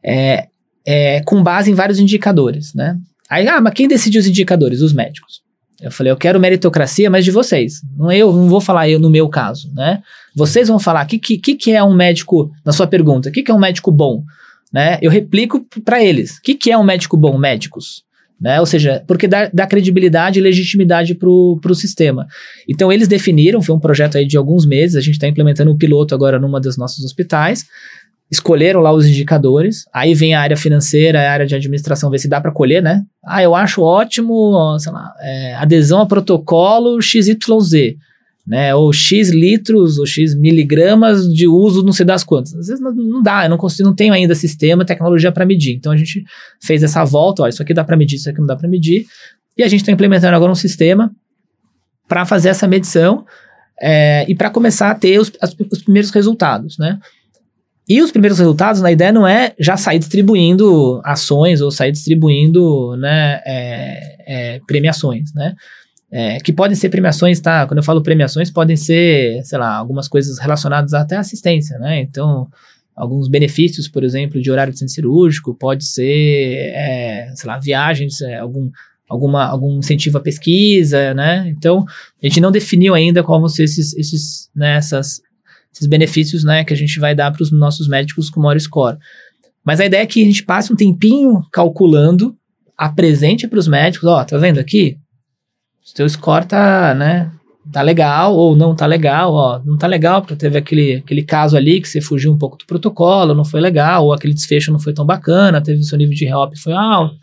é, é, com base em vários indicadores, né? Aí, ah, mas quem decide os indicadores? Os médicos. Eu falei, eu quero meritocracia, mas de vocês. Não eu, não vou falar eu no meu caso, né? Vocês vão falar o que, que, que é um médico, na sua pergunta, o que, que é um médico bom? Né? Eu replico para eles. O que, que é um médico bom? Médicos. Né? Ou seja, porque dá, dá credibilidade e legitimidade para o sistema. Então, eles definiram, foi um projeto aí de alguns meses, a gente está implementando o piloto agora numa dos nossos hospitais, escolheram lá os indicadores, aí vem a área financeira, a área de administração, ver se dá para colher, né? Ah, eu acho ótimo, sei lá, é, adesão a protocolo XYZ, né? Ou X litros, ou X miligramas de uso, não sei das quantas. Às vezes não, não dá, eu não consigo, não tenho ainda sistema, tecnologia para medir. Então a gente fez essa volta, ó, isso aqui dá para medir, isso aqui não dá para medir, e a gente está implementando agora um sistema para fazer essa medição é, e para começar a ter os, as- os primeiros resultados, né? E os primeiros resultados, a ideia não é já sair distribuindo ações ou sair distribuindo né, é, é, premiações, né? É, que podem ser premiações, tá? Quando eu falo premiações, podem ser, sei lá, algumas coisas relacionadas até à assistência, né? Então, alguns benefícios, por exemplo, de horário de centro cirúrgico, pode ser, é, sei lá, viagens, é, algum, alguma, algum incentivo à pesquisa, né? Então, a gente não definiu ainda qual vão ser esses, esses, né, essas, esses benefícios, né, que a gente vai dar para os nossos médicos com maior score. Mas a ideia é que a gente passe um tempinho calculando, apresente para os médicos, ó, tá vendo aqui? O teu score tá, né, tá legal ou não tá legal, ó, não tá legal porque teve aquele, aquele caso ali que você fugiu um pouco do protocolo, não foi legal, ou aquele desfecho não foi tão bacana, teve o seu nível de help foi alto,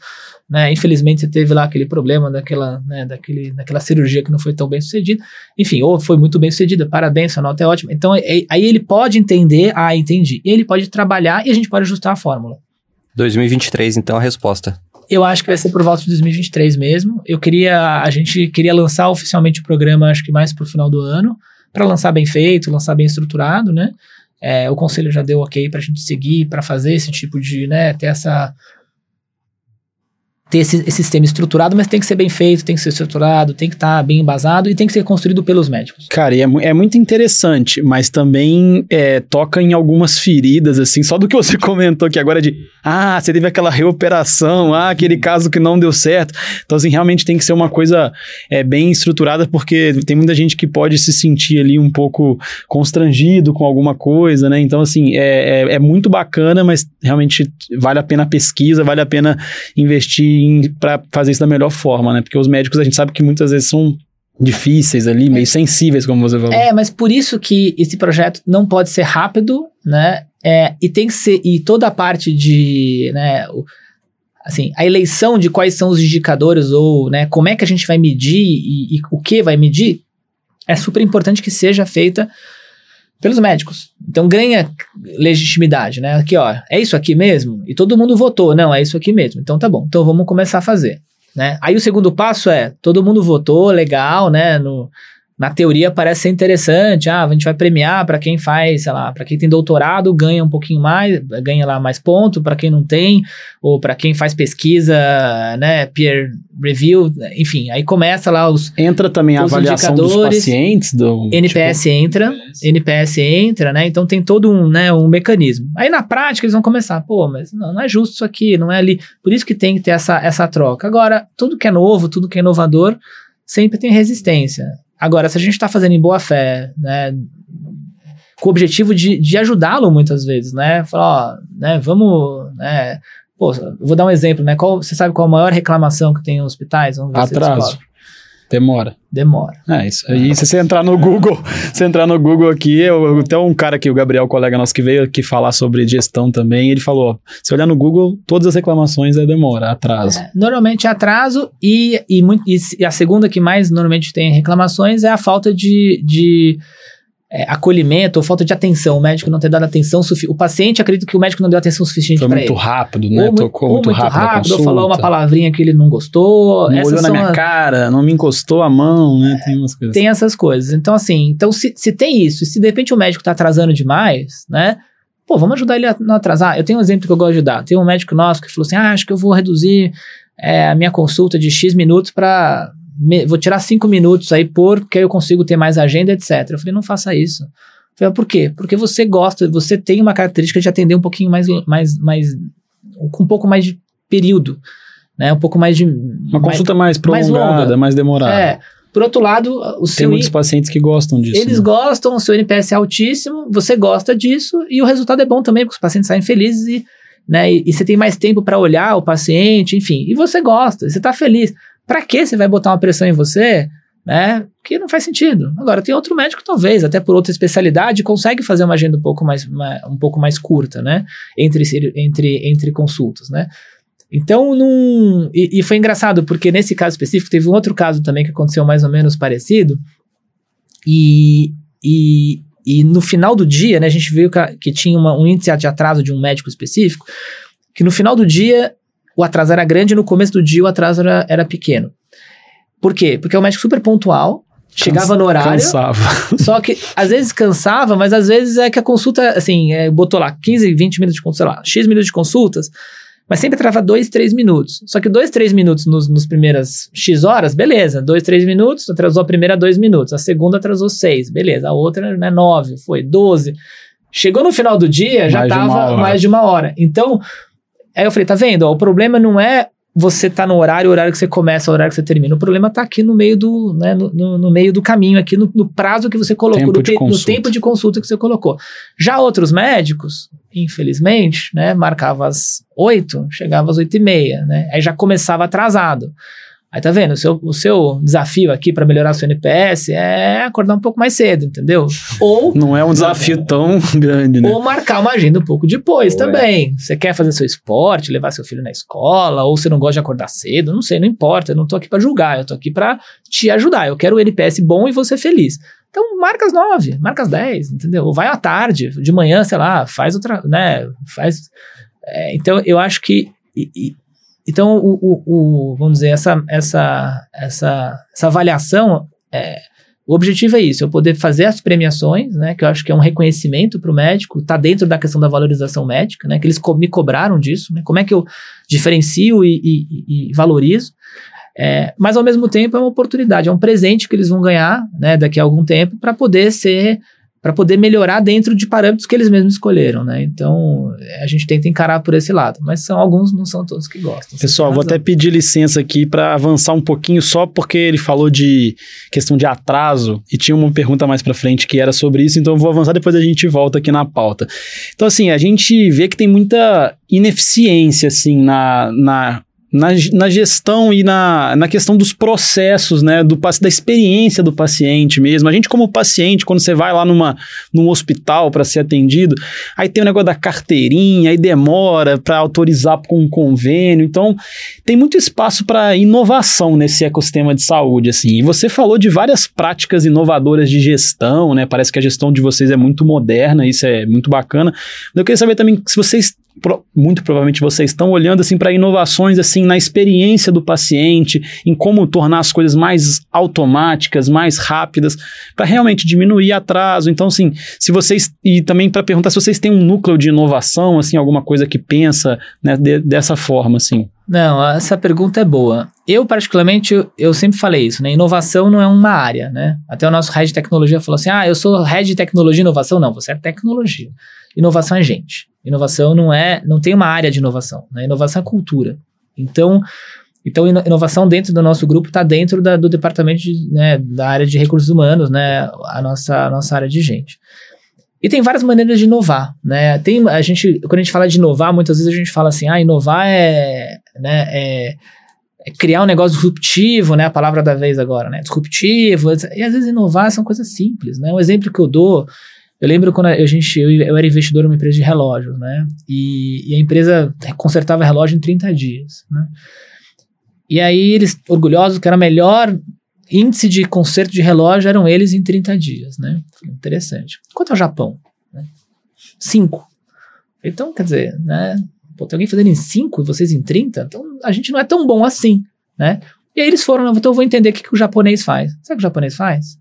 né, infelizmente você teve lá aquele problema daquela, né, daquele, daquela cirurgia que não foi tão bem sucedida, enfim, ou foi muito bem sucedida, parabéns, sua nota é ótima. Então, é- aí ele pode entender, ah, entendi. Ele pode trabalhar e a gente pode ajustar a fórmula. 2023, então, a resposta. Eu acho que vai ser por volta de 2023 mesmo. Eu queria, a gente queria lançar oficialmente o programa, acho que mais pro final do ano, para lançar bem feito, lançar bem estruturado, né? É, o conselho já deu ok pra gente seguir, para fazer esse tipo de, né, ter essa ter esse, esse sistema estruturado, mas tem que ser bem feito, tem que ser estruturado, tem que estar bem embasado e tem que ser construído pelos médicos. Cara, e é, é muito interessante, mas também é, toca em algumas feridas, assim, só do que você comentou aqui agora de, ah, você teve aquela reoperação, ah, aquele caso que não deu certo. Então, assim, realmente tem que ser uma coisa é, bem estruturada, porque tem muita gente que pode se sentir ali um pouco constrangido com alguma coisa, né? Então, assim, é, é, é muito bacana, mas realmente vale a pena a pesquisa, vale a pena investir para fazer isso da melhor forma, né? Porque os médicos a gente sabe que muitas vezes são difíceis ali, meio sensíveis, como você falou. É, mas por isso que esse projeto não pode ser rápido, né? É, e tem que ser e toda a parte de, né, o- assim, a eleição de quais são os indicadores ou, né, como é que a gente vai medir e, e o que vai medir é super importante que seja feita pelos médicos. Então ganha legitimidade, né? Aqui, ó, é isso aqui mesmo? E todo mundo votou, não, é isso aqui mesmo. Então tá bom. Então vamos começar a fazer, né? Aí o segundo passo é, todo mundo votou, legal, né? No, na teoria parece ser interessante. Ah, a gente vai premiar para quem faz, sei lá, para quem tem doutorado ganha um pouquinho mais, ganha lá mais ponto, para quem não tem, ou para quem faz pesquisa, né, peer review, enfim, aí começa lá os Entra também a Os avaliação dos pacientes, do NPS entra, NPS entra, né? Então tem todo um, né, um mecanismo. Aí na prática eles vão começar, pô, mas não, não é justo isso aqui, não é ali. Por isso que tem que ter essa, essa troca. Agora, tudo que é novo, tudo que é inovador, sempre tem resistência. Agora, se a gente está fazendo em boa fé, né? Com o objetivo de, de ajudá-lo muitas vezes, né? Falar, ó, né, vamos, né? Pô, vou dar um exemplo, né? Qual, você sabe qual a maior reclamação que tem em hospitais? Vamos ver se você Atraso. Demora. Demora. É, isso aí, se você entrar no Google, se entrar no Google aqui, eu, tem um cara aqui, o Gabriel, colega nosso, que veio aqui falar sobre gestão também, ele falou, ó, se olhar no Google, todas as reclamações é demora, atraso. É, normalmente é atraso e, e, muito, e, e a segunda que mais normalmente tem reclamações é a falta de, de é, acolhimento ou falta de atenção. O médico não ter dado atenção suficiente. O paciente acredita que o médico não deu atenção suficiente Foi para muito ele. rápido, né? Ou, Tocou ou muito, rápido, rápido, ou falou uma palavrinha que ele não gostou. Não olhou na minha cara, não me encostou a mão, né? Tem umas coisas. Tem essas coisas. Então, assim, então se, se tem isso, se de repente o médico tá atrasando demais, né? Pô, vamos ajudar ele a não atrasar. Eu tenho um exemplo que eu gosto de dar. Tem um médico nosso que falou assim: ah, acho que eu vou reduzir é, a minha consulta de X minutos para. Vou tirar 5 minutos aí por, que aí eu consigo ter mais agenda, etc. Eu falei, não faça isso. Eu falei, por quê? Porque você gosta, você tem uma característica de atender um pouquinho mais, mais, mais com um pouco mais de período, né? Um pouco mais de Uma consulta mais mais prolongada, longa. mais, demorada. É. Por outro lado, o Tem seu muitos pacientes que gostam disso. eles né? gostam, o seu NPS é altíssimo, você gosta disso e o resultado é bom também, porque os pacientes saem felizes e, né, e, e você tem mais tempo para olhar o paciente, enfim, e você gosta, você tá feliz. Para que você vai botar uma pressão em você, né? Que não faz sentido. Agora tem outro médico talvez, até por outra especialidade, consegue fazer uma agenda um pouco mais, ma- um pouco mais curta, né? Entre entre entre consultas, né? Então, não. E, e foi engraçado, porque nesse caso específico, teve um outro caso também que aconteceu mais ou menos parecido. E, e, e no final do dia, né, a gente viu que, que tinha uma- um índice de atraso de um médico específico, que no final do dia o atraso era grande e no começo do dia o atraso era, era pequeno. Por quê? Porque é um médico super pontual, chegava no horário, Cansava. só que às vezes cansava, mas às vezes é que a consulta, assim, é, botou lá 15, 20 minutos de consulta, sei lá, X minutos de consultas, mas sempre trava 2, 3 minutos. Só que 2, 3 minutos nos, nos primeiras X horas, beleza. 2, 3 minutos, atrasou a primeira 2 minutos. A segunda atrasou 6, beleza. A outra, né, 9, foi 12. Chegou no final do dia, já Mais de uma tava hora. mais de uma hora. Então, aí eu falei, tá vendo? Ó, o problema não é você tá no horário, o horário que você começa, o horário que você termina. O problema tá aqui no meio do, né, no, no- no meio do caminho, aqui no, no prazo que você colocou, Tempo no, no tempo de consulta que você colocou. Já outros médicos, infelizmente, né, marcava às 8, chegava às 8 e meia, né? Aí já começava atrasado. Aí tá vendo? O seu, o seu desafio aqui para melhorar seu NPS é acordar um pouco mais cedo, entendeu? Ou Não é um desafio tão grande, né? ou marcar uma agenda um pouco depois Ou também. Você quer fazer seu esporte, levar seu filho na escola, ou você não gosta de acordar cedo, não sei, não importa. Eu não tô aqui pra julgar, eu tô aqui pra te ajudar. Eu quero o NPS bom e você feliz. Então, marca às nove, marca às dez, entendeu? Ou vai à tarde, de manhã, sei lá, faz outra, né? Faz. é, então, eu acho que. e- e- então, o, o- o- vamos dizer, essa, essa, essa, essa avaliação. é, o objetivo é isso, eu poder fazer as premiações, né, que eu acho que é um reconhecimento para o médico, tá dentro da questão da valorização médica, né, que eles co- me cobraram disso, né, como é que eu diferencio e, e- e valorizo, É, mas ao mesmo tempo é uma oportunidade, é um presente que eles vão ganhar, né, daqui a algum tempo para poder ser, para poder melhorar dentro de parâmetros que eles mesmos escolheram, né, então a gente tenta encarar por esse lado, mas são alguns, não são todos que gostam. Pessoal, vou até pedir licença aqui para avançar um pouquinho, só porque ele falou de questão de atraso e tinha uma pergunta mais para frente que era sobre isso, então eu vou avançar depois a gente volta aqui na pauta. Então, assim, a gente vê que tem muita ineficiência, assim, na. na na, na gestão e na, na questão dos processos, né, do, da experiência do paciente mesmo. A gente, como paciente, quando você vai lá numa, num hospital para ser atendido, aí tem o negócio da carteirinha, aí demora para autorizar com um convênio. Então, tem muito espaço para inovação nesse ecossistema de saúde, assim. E você falou de várias práticas inovadoras de gestão, né? Parece que a gestão de vocês é muito moderna, isso é muito bacana. Eu queria saber também se vocês pro- muito provavelmente vocês estão olhando assim para inovações assim na experiência do paciente, em como tornar as coisas mais automáticas, mais rápidas, para realmente diminuir atraso. Então, assim, se vocês e também para perguntar se vocês têm um núcleo de inovação, assim, alguma coisa que pensa né, de- dessa forma, assim. Não, essa pergunta é boa. Eu, particularmente, eu, sempre falei isso, né? Inovação não é uma área, né? Até o nosso head de tecnologia falou assim: ah, eu sou head de tecnologia e inovação. Não, você é tecnologia. Inovação é gente. Inovação não é, não tem uma área de inovação, né? Inovação é cultura. Então, então ino- inovação dentro do nosso grupo está dentro da- do departamento de, né, da área de recursos humanos, né? A nossa, a nossa área de gente. E tem várias maneiras de inovar, né? Tem a gente, quando a gente fala de inovar, muitas vezes a gente fala assim, ah, inovar é, né, é, criar um negócio disruptivo, né? A palavra da vez agora, né? Disruptivo. E às vezes inovar são coisas simples, né? Um exemplo que eu dou, eu lembro quando a gente, eu, eu era investidor numa empresa de relógios, né? E, e, a empresa consertava relógio em 30 dias, né? E aí eles, orgulhosos, que era o melhor índice de conserto de relógio, eram eles em 30 dias, né? Interessante. Quanto ao Japão? Né? Cinco. Então, quer dizer, né? Pô, tem alguém fazendo em 5 e vocês em 30? Então a gente não é tão bom assim, né? E aí eles foram, então eu vou entender o que, que o japonês faz. Sabe o que o japonês faz?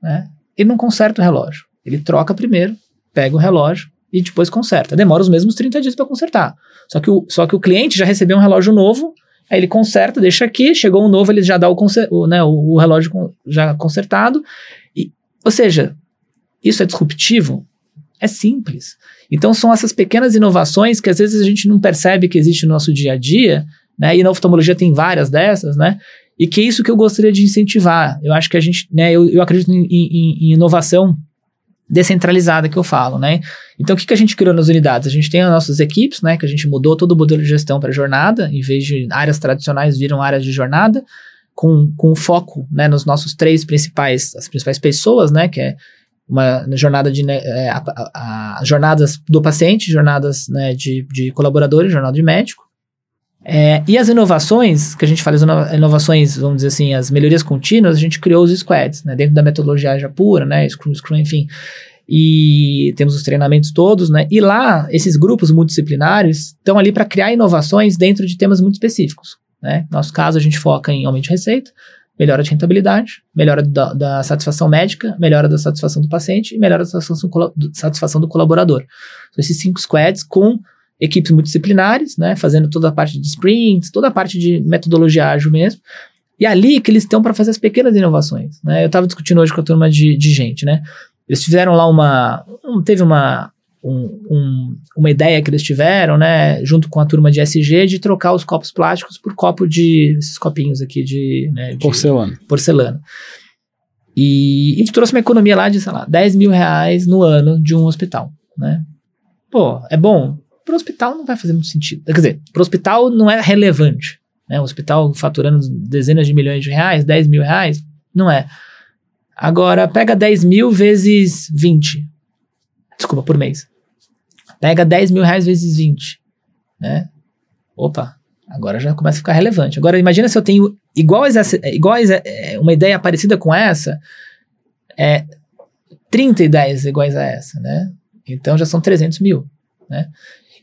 Né? Ele não conserta o relógio. Ele troca primeiro, pega o relógio e depois conserta. Demora os mesmos 30 dias para consertar. Só que, o, só que o cliente já recebeu um relógio novo, aí ele conserta, deixa aqui, chegou um novo, ele já dá o, o, né, o, o relógio já consertado. E, ou seja, isso é disruptivo? É simples. Então são essas pequenas inovações que às vezes a gente não percebe que existe no nosso dia a dia, né? E na oftalmologia tem várias dessas, né? E que é isso que eu gostaria de incentivar. Eu acho que a gente, né? Eu, eu acredito em, em, em inovação descentralizada que eu falo, né? Então, o que, que a gente criou nas unidades? A gente tem as nossas equipes, né? Que a gente mudou todo o modelo de gestão para jornada, em vez de áreas tradicionais viram áreas de jornada, com, com foco, né? Nos nossos três principais, as principais pessoas, né? Que é uma jornada de né, é, a, a, a, jornadas do paciente, jornadas né, de, de colaboradores, jornada de médico. É, e as inovações, que a gente fala, as inovações, vamos dizer assim, as melhorias contínuas, a gente criou os squads, né, dentro da metodologia já pura, né, Scrum, Scrum, enfim. E temos os treinamentos todos, né, e lá, esses grupos multidisciplinares estão ali para criar inovações dentro de temas muito específicos. Né? No nosso caso, a gente foca em aumento de receita, melhora de rentabilidade, melhora da, da, satisfação médica, melhora da satisfação do paciente e melhora da satisfação, do colaborador. Então, esses cinco squads com equipes multidisciplinares, né, fazendo toda a parte de sprints, toda a parte de metodologia ágil mesmo. E ali que eles estão para fazer as pequenas inovações. Né? Eu estava discutindo hoje com a turma de, de gente, né? Eles fizeram lá uma. Um, teve uma um, um, uma ideia que eles tiveram, né, junto com a turma de SG, de trocar os copos plásticos por copo de esses copinhos aqui de, né, de porcelana. porcelana. E, e trouxe uma economia lá de, sei lá, 10 mil reais no ano de um hospital, né? Pô, é bom. Para o hospital não vai fazer muito sentido. Quer dizer, para o hospital não é relevante. Né? O hospital faturando dezenas de milhões de reais, 10 mil reais, não é. Agora, pega 10 mil vezes 20. Desculpa, por mês. Pega 10 mil reais vezes 20, né? Opa, agora já começa a ficar relevante. Agora, imagina se eu tenho iguais, iguais é, uma ideia parecida com essa, é 30 ideias iguais a essa, né? Então já são 300 mil, né?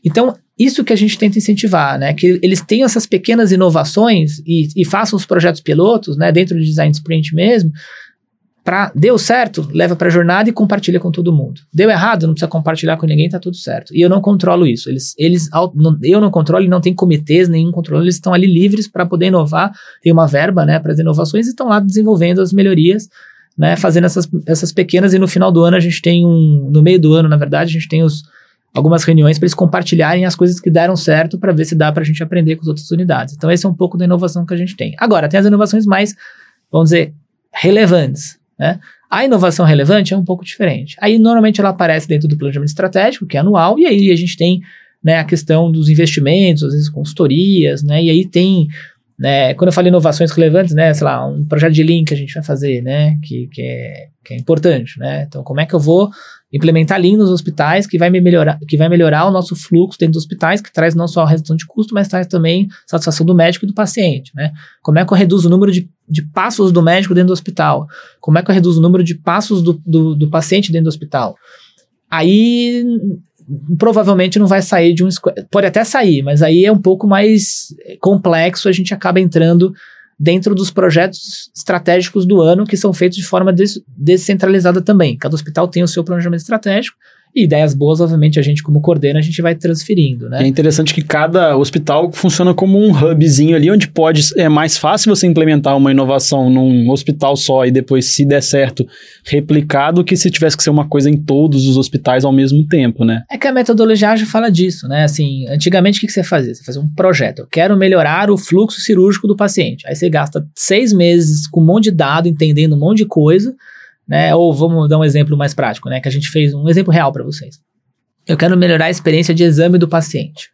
Então, isso que a gente tenta incentivar, né? Que eles tenham essas pequenas inovações e, e façam os projetos pilotos, né? Dentro do design sprint mesmo, Pra, deu certo, leva para a jornada e compartilha com todo mundo. Deu errado, não precisa compartilhar com ninguém, tá tudo certo. E eu não controlo isso. Eles, eles eu não controlo, e não tem comitês, nenhum controle, eles estão ali livres para poder inovar, tem uma verba, né, para as inovações e estão lá desenvolvendo as melhorias, né, fazendo essas, essas pequenas e no final do ano a gente tem um, no meio do ano, na verdade, a gente tem os, algumas reuniões para eles compartilharem as coisas que deram certo para ver se dá para a gente aprender com as outras unidades. Então esse é um pouco da inovação que a gente tem. Agora, tem as inovações mais, vamos dizer, relevantes, né? A inovação relevante é um pouco diferente. Aí, normalmente, ela aparece dentro do planejamento estratégico, que é anual, e aí a gente tem né, a questão dos investimentos, às vezes consultorias, né? E aí tem, né, quando eu falo inovações relevantes, né, sei lá, um projeto de link que a gente vai fazer, né, que, que, é, que é importante, né? Então, como é que eu vou implementar Lean nos hospitais, que vai, me melhorar, que vai melhorar o nosso fluxo dentro dos hospitais, que traz não só a redução de custo, mas traz também satisfação do médico e do paciente, né? Como é que eu reduzo o número de, de passos do médico dentro do hospital? Como é que eu reduzo o número de passos do, do, do paciente dentro do hospital? Aí provavelmente não vai sair de um pode até sair, mas aí é um pouco mais complexo, a gente acaba entrando dentro dos projetos estratégicos do ano, que são feitos de forma des descentralizada também. Cada hospital tem o seu planejamento estratégico, e ideias boas, obviamente, a gente, como coordena, a gente vai transferindo, né? É interessante que cada hospital funciona como um hubzinho ali, onde pode. É mais fácil você implementar uma inovação num hospital só e depois, se der certo, replicar do que se tivesse que ser uma coisa em todos os hospitais ao mesmo tempo, né? É que a metodologia fala disso, né? Assim, antigamente o que, que você fazia? Você fazia um projeto. Eu quero melhorar o fluxo cirúrgico do paciente. Aí você gasta seis meses com um monte de dado, entendendo um monte de coisa né? Ou vamos dar um exemplo mais prático, né? Que a gente fez um exemplo real para vocês. Eu quero melhorar a experiência de exame do paciente.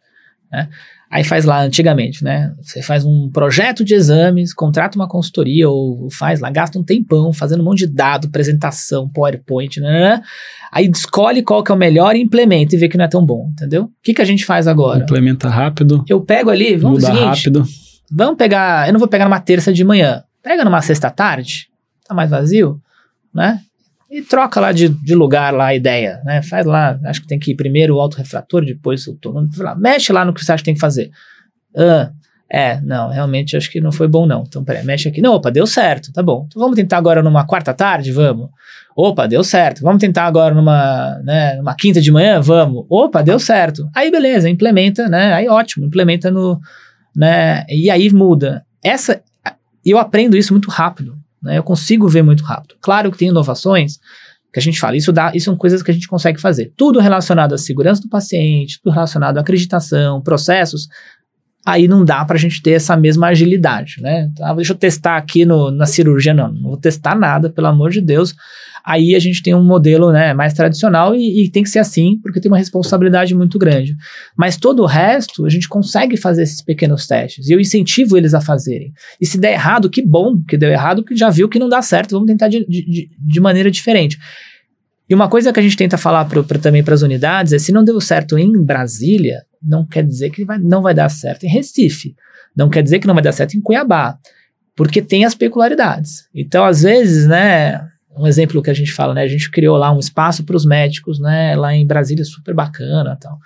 Né? Aí faz lá antigamente, né? Você faz um projeto de exames, contrata uma consultoria ou faz lá, gasta um tempão fazendo um monte de dado, apresentação, PowerPoint, né? Aí escolhe qual que é o melhor e implementa e vê que não é tão bom, entendeu? O que, que a gente faz agora? Implementa rápido. Eu pego ali, vamos muda seguinte, rápido. Vamos pegar, eu não vou pegar numa terça de manhã. Pega numa sexta tarde, tá mais vazio, né? E troca lá de, de lugar lá a ideia, né? Faz lá, acho que tem que ir primeiro o autorrefrator, depois o turno, mexe lá no que você acha que tem que fazer. Ah, é, não, realmente acho que não foi bom não. Então, peraí, mexe aqui. Não, opa, deu certo, tá bom. Então vamos tentar agora numa quarta tarde? Vamos. Opa, deu certo. Vamos tentar agora numa, né, numa quinta de manhã? Vamos. Opa, deu certo. Aí beleza, implementa, né? Aí ótimo, implementa no, né? E aí muda. Essa, eu aprendo isso muito rápido. Né? Eu consigo ver muito rápido. Claro que tem inovações que a gente fala, isso, dá, isso são coisas que a gente consegue fazer. Tudo relacionado à segurança do paciente, tudo relacionado à acreditação, processos, aí não dá para a gente ter essa mesma agilidade, né? Ah, deixa eu testar aqui no, na cirurgia, não, não vou testar nada, pelo amor de Deus. Aí a gente tem um modelo né, mais tradicional e, e, tem que ser assim, porque tem uma responsabilidade muito grande. Mas todo o resto, a gente consegue fazer esses pequenos testes. E eu incentivo eles a fazerem. E se der errado, que bom que deu errado, porque já viu que não dá certo, vamos tentar de, de, de maneira diferente. E uma coisa que a gente tenta falar pro, pro, também para as unidades é: se não deu certo em Brasília, não quer dizer que vai, não vai dar certo em Recife. Não quer dizer que não vai dar certo em Cuiabá. Porque tem as peculiaridades. Então, às vezes, né, um exemplo que a gente fala, né? A gente criou lá um espaço para os médicos, né? Lá em Brasília, super bacana tal.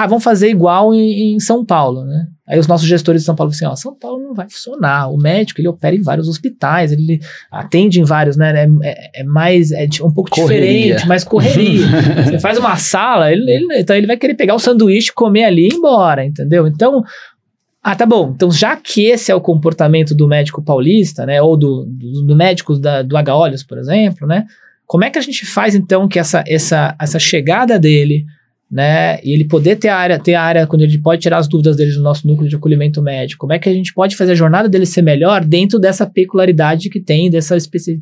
Ah, vamos fazer igual em, em, São Paulo, né? Aí os nossos gestores de São Paulo falam assim, ó, São Paulo não vai funcionar. O médico, ele opera em vários hospitais, ele atende em vários, né? É, é, é mais, é um pouco correria. diferente, mais correria. Você faz uma sala, ele, ele, então ele vai querer pegar o sanduíche, comer ali e ir embora, entendeu? Então, ah, tá bom. Então, já que esse é o comportamento do médico paulista, né, ou do, do, do médico da, do H-Olhos, por exemplo, né, como é que a gente faz, então, que essa, essa, essa chegada dele, né, e ele poder ter a área, ter a área quando ele pode tirar as dúvidas dele do nosso núcleo de acolhimento médico, como é que a gente pode fazer a jornada dele ser melhor dentro dessa peculiaridade que tem, dessa,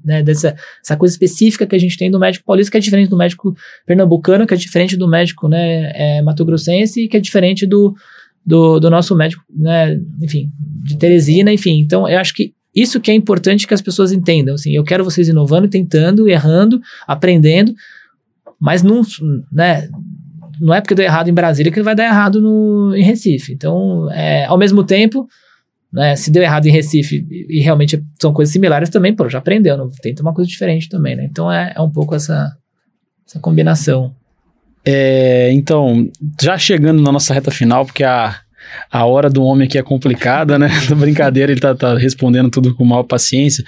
né, dessa essa coisa específica que a gente tem do médico paulista, que é diferente do médico pernambucano, que é diferente do médico, né, é, mato-grossense, e que é diferente do do, do nosso médico, né, enfim, de Teresina, enfim. Então, eu acho que isso que é importante que as pessoas entendam, assim, eu quero vocês inovando, tentando, errando, aprendendo, mas não, né, não é porque deu errado em Brasília que vai dar errado no, em Recife. Então, é, ao mesmo tempo, né, se deu errado em Recife e, realmente são coisas similares também, pô, já aprendeu, não, tenta uma coisa diferente também, né? Então, é, é um pouco essa, essa combinação. É, então, já chegando na nossa reta final, porque a, a hora do homem aqui é complicada, né? brincadeira, ele tá, tá, respondendo tudo com maior paciência.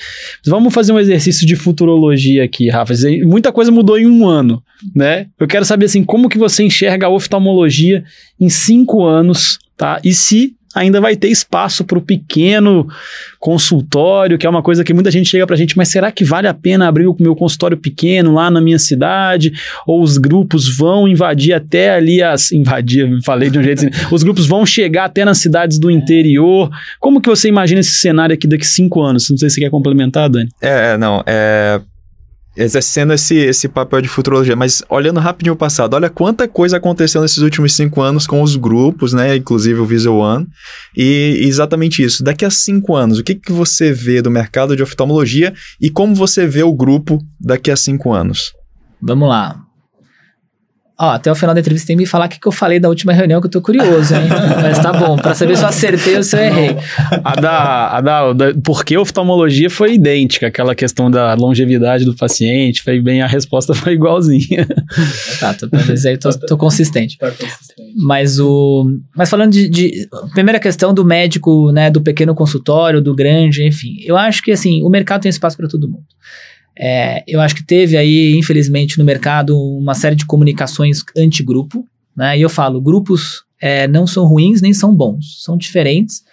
vamos fazer um exercício de futurologia aqui, Rafa. Muita coisa mudou em um ano, né? Eu quero saber, assim, como que você enxerga a oftalmologia em cinco anos, tá? E se ainda vai ter espaço para o pequeno consultório, que é uma coisa que muita gente chega para a gente, mas será que vale a pena abrir o meu consultório pequeno lá na minha cidade? Ou os grupos vão invadir até ali as... Invadir, falei de um jeito assim. Os grupos vão chegar até nas cidades do interior. Como que você imagina esse cenário aqui daqui cinco anos? Não sei se você quer complementar, Dani. É, não, é exercendo esse, esse papel de futurologia, mas olhando rapidinho o passado, olha quanta coisa aconteceu nesses últimos cinco anos com os grupos, né, inclusive o Visual One, e exatamente isso. Daqui a cinco anos, o que, que você vê do mercado de oftalmologia e como você vê o grupo daqui a cinco anos? Vamos lá. Ó, até o final da entrevista tem que me falar o que, que eu falei da última reunião, que eu tô curioso, hein? Mas tá bom, pra saber se eu acertei ou se eu errei. A da, a da, da porque oftalmologia foi idêntica, aquela questão da longevidade do paciente, foi bem, a resposta foi igualzinha. Tá, tô, mas aí tô, tô consistente. Tá consistente. Mas o. Mas falando de, de. Primeira questão do médico, né? Do pequeno consultório, do grande, enfim. Eu acho que assim, o mercado tem espaço para todo mundo. É, eu acho que teve aí, infelizmente, no mercado uma série de comunicações anti-grupo, né? E eu falo, grupos é, não são ruins nem são bons, são diferentes.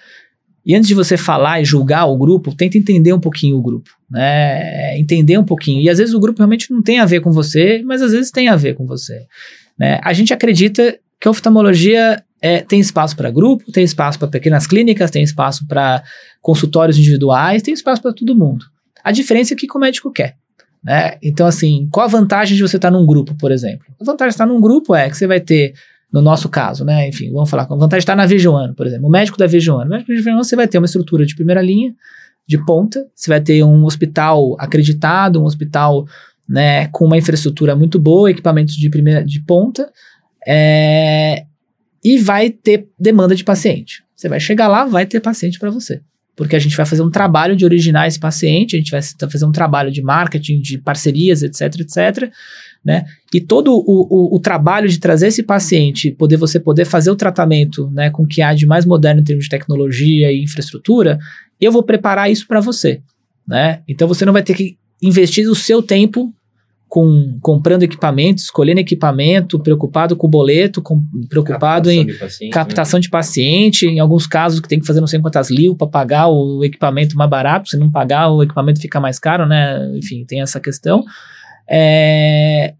E antes de você falar e julgar o grupo, tenta entender um pouquinho o grupo, né? Entender um pouquinho. E às vezes o grupo realmente não tem a ver com você, mas às vezes tem a ver com você. Né? A gente acredita que a oftalmologia é, tem espaço para grupo, tem espaço para pequenas clínicas, tem espaço para consultórios individuais, tem espaço para todo mundo. A diferença é o que o médico quer. Né? Então, assim, qual a vantagem de você estar num grupo, por exemplo? A vantagem de estar num grupo é que você vai ter no nosso caso, né? Enfim, vamos falar a vantagem de estar na One, por exemplo. O médico da One. O médico da One, você vai ter uma estrutura de primeira linha, de ponta, você vai ter um hospital acreditado, um hospital né, com uma infraestrutura muito boa, equipamentos de primeira de ponta, é, e vai ter demanda de paciente. Você vai chegar lá, vai ter paciente para você. Porque a gente vai fazer um trabalho de originar esse paciente, a gente vai fazer um trabalho de marketing, de parcerias, etc, etc. Né? E todo o, o, o, trabalho de trazer esse paciente, poder você poder fazer o tratamento né, com o que há de mais moderno em termos de tecnologia e infraestrutura, eu vou preparar isso para você. Né? Então você não vai ter que investir o seu tempo com comprando equipamento, escolhendo equipamento, preocupado com o boleto, com, preocupado captação em de paciente, captação né? de paciente, em alguns casos que tem que fazer não sei quantas mil para pagar o equipamento mais barato, se não pagar o equipamento fica mais caro, né? Enfim, tem essa questão. É,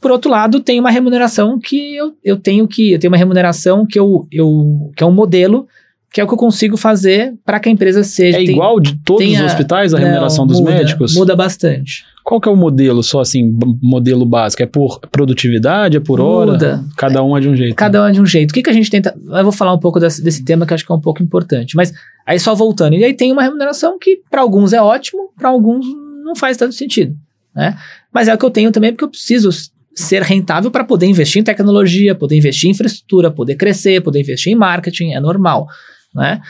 por outro lado, tem uma remuneração que eu, eu tenho que eu tenho uma remuneração que eu, eu que é um modelo que é o que eu consigo fazer para que a empresa seja. É igual de todos tenha, os hospitais a remuneração não, dos muda, médicos? Muda bastante. Qual que é o modelo, só assim, modelo básico? É por produtividade, é por hora? Muda. Cada um é de um jeito. Cada um é de um jeito. O que, que a gente tenta... Eu vou falar um pouco desse, desse tema que eu acho que é um pouco importante. Mas aí só voltando. E aí tem uma remuneração que para alguns é ótimo, para alguns não faz tanto sentido. Né? Mas é o que eu tenho também porque eu preciso ser rentável para poder investir em tecnologia, poder investir em infraestrutura, poder crescer, poder investir em marketing, é normal. Né?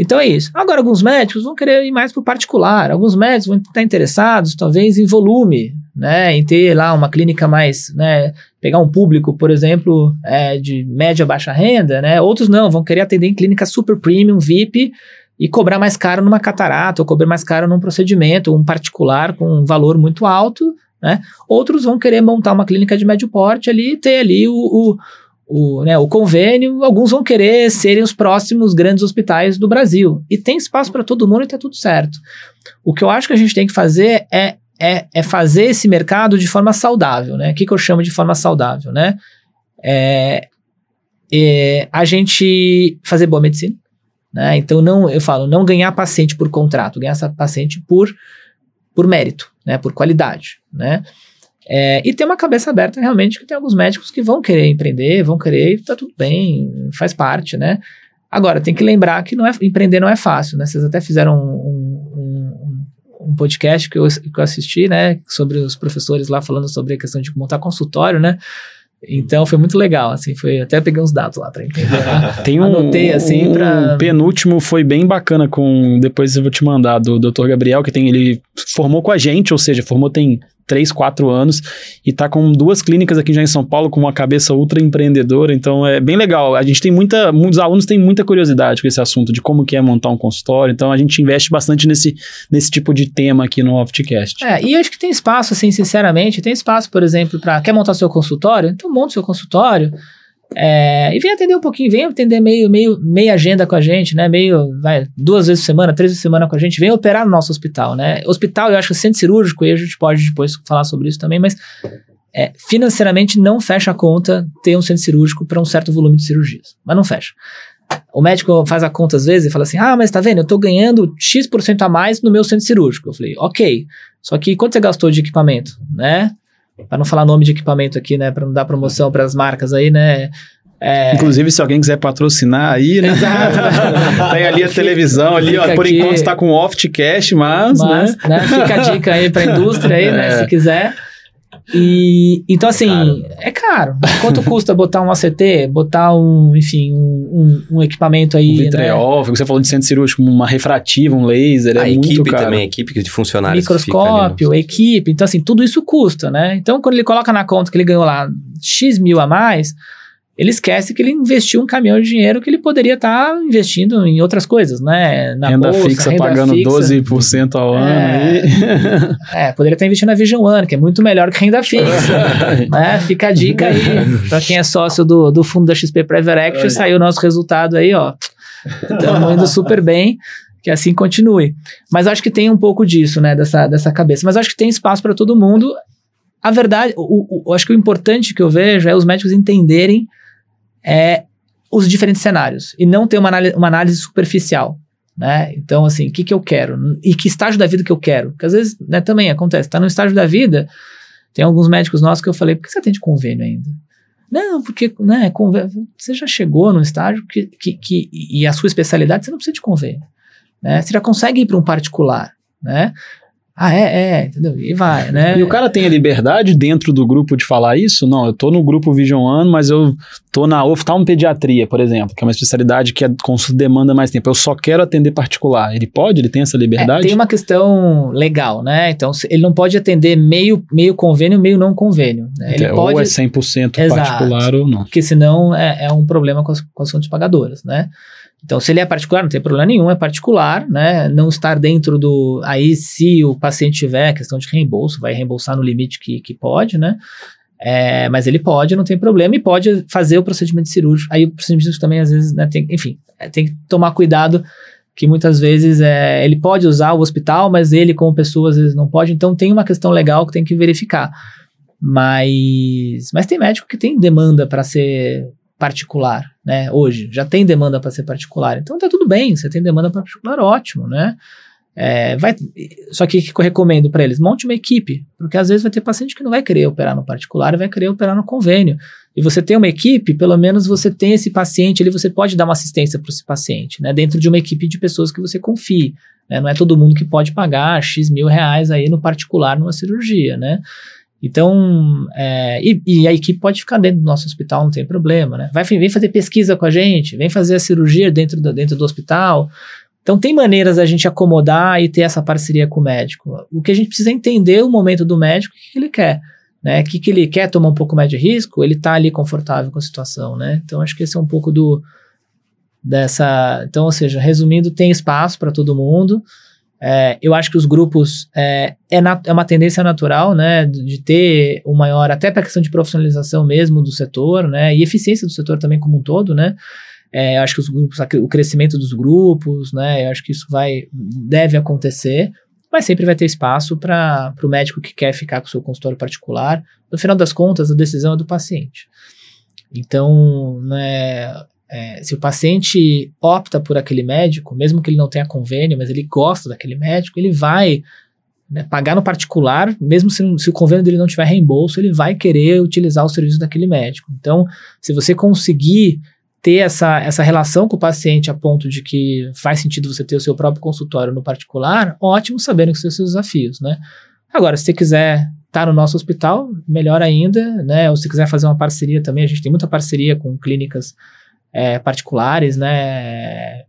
Então é isso. Agora, alguns médicos vão querer ir mais para o particular, alguns médicos vão estar interessados, talvez, em volume, né, em ter lá uma clínica mais, né, pegar um público, por exemplo, é, de média baixa renda, né, outros não, vão querer atender em clínica super premium, VIP, e cobrar mais caro numa catarata, ou cobrar mais caro num procedimento, um particular com um valor muito alto, né, outros vão querer montar uma clínica de médio porte ali, ter ali o, o o, né, o convênio, alguns vão querer serem os próximos grandes hospitais do Brasil. E tem espaço para todo mundo e está tudo certo. O que eu acho que a gente tem que fazer é, é, é fazer esse mercado de forma saudável. Né? O que, que eu chamo de forma saudável? Né? É, é a gente fazer boa medicina. Né? Então, não, eu falo, não ganhar paciente por contrato, ganhar essa paciente por, por mérito, né? por qualidade. Né? É, e ter uma cabeça aberta realmente, que tem alguns médicos que vão querer empreender, vão querer, tá tudo bem, faz parte, né? Agora, tem que lembrar que não é, empreender não é fácil, né? Vocês até fizeram um, um, um, podcast que eu, que eu assisti, né? Sobre os professores lá falando sobre a questão de montar consultório, né? Então foi muito legal, assim, foi até peguei uns dados lá para entender. Né? Tem um, Anotei assim um para penúltimo foi bem bacana com depois eu vou te mandar do Dr. Gabriel que tem ele formou com a gente, ou seja, formou tem 3, 4 anos e está com duas clínicas aqui já em São Paulo com uma cabeça ultra empreendedora, então é bem legal. A gente tem muita, muitos alunos têm muita curiosidade com esse assunto de como que é montar um consultório, então a gente investe bastante nesse, nesse tipo de tema aqui no Optcast. É, e acho que tem espaço, assim, sinceramente, tem espaço, por exemplo, para quer montar seu consultório? Então monta seu consultório, é, e vem atender um pouquinho, vem atender meio, meio, meia agenda com a gente, né? Meio, vai, duas vezes por semana, três vezes por semana com a gente, vem operar no nosso hospital, né? Hospital, eu acho que é centro cirúrgico, e a gente pode depois falar sobre isso também, mas é, financeiramente não fecha a conta ter um centro cirúrgico para um certo volume de cirurgias, mas não fecha. O médico faz a conta às vezes e fala assim: Ah, mas tá vendo, eu tô ganhando X% a mais no meu centro cirúrgico. Eu falei, ok. Só que quanto você gastou de equipamento, né? Para não falar nome de equipamento aqui, né, para não dar promoção para as marcas aí, né? É... Inclusive, se alguém quiser patrocinar aí, né? Exato. Tem ali a televisão, ali, ó, por aqui... enquanto está com Oftcast, mas, mas né? né? Fica a dica aí para a indústria aí, né? É. Se quiser. E então assim, caro. é caro. Quanto custa botar um ACT, botar um, enfim, um, um, um equipamento aí, um vitreol, né? você falou de centro cirúrgico, uma refrativa, um laser, é a muito equipe caro. também, equipe de funcionários. Microscópio, equipe, então assim, tudo isso custa, né? Então quando ele coloca na conta que ele ganhou lá X mil a mais, ele esquece que ele investiu um caminhão de dinheiro que ele poderia estar tá investindo em outras coisas, né? Na renda bolsa, fixa, renda pagando fixa. 12% ao ano. É, é, poderia estar investindo na Vision One, que é muito melhor que renda fixa. né? Fica a dica aí, para quem é sócio do, do fundo da XP Private Equity, saiu o nosso resultado aí, ó. Estamos indo super bem que assim continue. Mas acho que tem um pouco disso, né, dessa, dessa cabeça. Mas acho que tem espaço para todo mundo. A verdade, o, o, acho que o importante que eu vejo é os médicos entenderem é os diferentes cenários e não ter uma, análise, uma análise superficial. Né? Então, assim, o que, que eu quero? E que estágio da vida que eu quero? Porque às vezes né, também acontece, tá no estágio da vida, tem alguns médicos nossos que eu falei, por que você atende convênio ainda? Não, porque né, você já chegou num estágio que, que, que, e a sua especialidade você não precisa de convênio. Né? Você já consegue ir para um particular. Né? Ah, é, é, entendeu? E vai, né? E o cara tem a liberdade dentro do grupo de falar isso? Não, eu tô no grupo Vision One, mas eu tô na oftalmopediatria, por exemplo, que é uma especialidade que a consulta demanda mais tempo. Eu só quero atender particular. Ele pode? Ele tem essa liberdade? É, tem uma questão legal, né? Então, ele não pode atender meio, meio convênio, meio não convênio. Né? Ele é, pode... Ou é 100% Exato, particular ou não. Porque senão é, é um problema com as, com as fontes pagadoras, né? Então, se ele é particular, não tem problema nenhum, é particular, né? Não estar dentro do. Aí, se o paciente tiver questão de reembolso, vai reembolsar no limite que, que pode, né? É, mas ele pode, não tem problema, e pode fazer o procedimento cirúrgico. Aí o procedimento também, às vezes, né, tem, enfim, é, tem que tomar cuidado, que muitas vezes é, ele pode usar o hospital, mas ele, como pessoa, às vezes não pode. Então, tem uma questão legal que tem que verificar. Mas, mas tem médico que tem demanda para ser particular, né? Hoje já tem demanda para ser particular, então tá tudo bem. Você tem demanda para particular, ótimo, né? É, vai, só que o que eu recomendo para eles? Monte uma equipe, porque às vezes vai ter paciente que não vai querer operar no particular e vai querer operar no convênio. E você tem uma equipe, pelo menos você tem esse paciente ali, você pode dar uma assistência para esse paciente, né? Dentro de uma equipe de pessoas que você confie. Né? Não é todo mundo que pode pagar X mil reais aí no particular numa cirurgia, né? Então, é, e, e, a equipe pode ficar dentro do nosso hospital, não tem problema, né? Vai, vem fazer pesquisa com a gente, vem fazer a cirurgia dentro do, dentro do hospital. Então, tem maneiras da gente acomodar e ter essa parceria com o médico. O que a gente precisa é entender o momento do médico, o que, ele quer. Né? O que, que ele quer tomar um pouco mais de risco, ele está ali confortável com a situação, né? Então, acho que esse é um pouco do dessa... Então, ou seja, resumindo, tem espaço para todo mundo, é, eu acho que os grupos é, é, é, uma tendência natural, né, de ter o maior, até para a questão de profissionalização mesmo do setor, né, e eficiência do setor também como um todo, né. É, eu acho que os grupos, o crescimento dos grupos, né, eu acho que isso vai, deve acontecer, mas sempre vai ter espaço para o médico que quer ficar com o seu consultório particular. No final das contas, a decisão é do paciente. Então, né, é, se o paciente opta por aquele médico, mesmo que ele não tenha convênio, mas ele gosta daquele médico, ele vai né, pagar no particular, mesmo se, se, o convênio dele não tiver reembolso, ele vai querer utilizar o serviço daquele médico. Então, se você conseguir ter essa, essa relação com o paciente a ponto de que faz sentido você ter o seu próprio consultório no particular, ótimo sabendo que são seus desafios, né? Agora, se você quiser estar tá no nosso hospital, melhor ainda, né? Ou se quiser fazer uma parceria também, a gente tem muita parceria com clínicas é, particulares, né,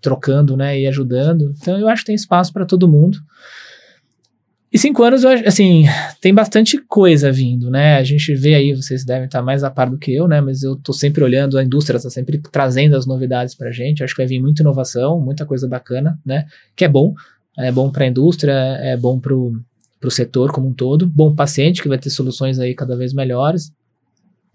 trocando, né, e ajudando. Então eu acho que tem espaço para todo mundo. E cinco anos, assim, tem bastante coisa vindo, né? A gente vê aí, vocês devem estar mais a par do que eu, né? Mas eu tô sempre olhando, a indústria está sempre trazendo as novidades para a gente. Acho que vai vir muita inovação, muita coisa bacana, né? Que é bom. É bom para a indústria, é bom para o setor como um todo. Bom paciente, que vai ter soluções aí cada vez melhores.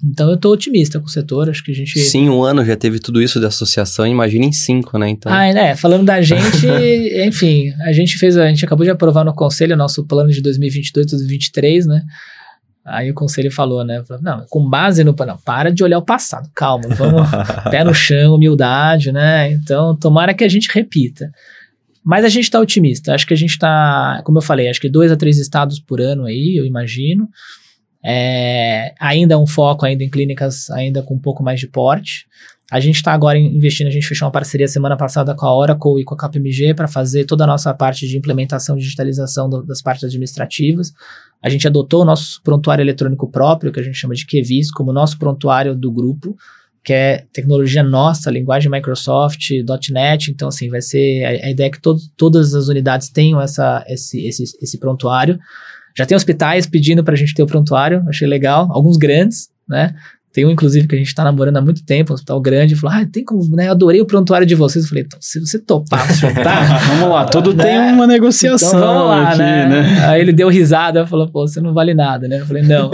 Então eu estou otimista com o setor, acho que a gente... Sim, um ano já teve tudo isso de associação, imagina em cinco, né? Então... Ah, né, falando da gente, enfim, a gente fez, a gente acabou de aprovar no conselho o nosso plano de 2022, 2023, né? Aí o conselho falou, né? Não, com base no. Não, para de olhar o passado, calma, vamos. pé no chão, humildade, né? Então, tomara que a gente repita. Mas a gente está otimista. Acho que a gente está, como eu falei, acho que dois a três estados por ano aí, eu imagino. É, ainda é um foco ainda em clínicas ainda com um pouco mais de porte. A gente está agora investindo, a gente fechou uma parceria semana passada com a Oracle e com a KPMG para fazer toda a nossa parte de implementação e digitalização do, das partes administrativas. A gente adotou o nosso prontuário eletrônico próprio, que a gente chama de QVIS, como nosso prontuário do grupo, que é tecnologia nossa, linguagem Microsoft, .NET, então assim, vai ser, a, a ideia é que to, todas as unidades tenham essa, esse, esse, esse prontuário. Já tem hospitais pedindo para a gente ter o prontuário, achei legal, alguns grandes, né? Tem um, inclusive, que a gente está namorando há muito tempo, um hospital grande, falou: Ah, tem como, né? Eu adorei o prontuário de vocês. Eu falei, então, se você topar juntar. vamos lá, tudo né? tem uma negociação. Então, vamos lá, aqui, né? né? Aí ele deu risada e falou: pô, você não vale nada, né? Eu falei, não.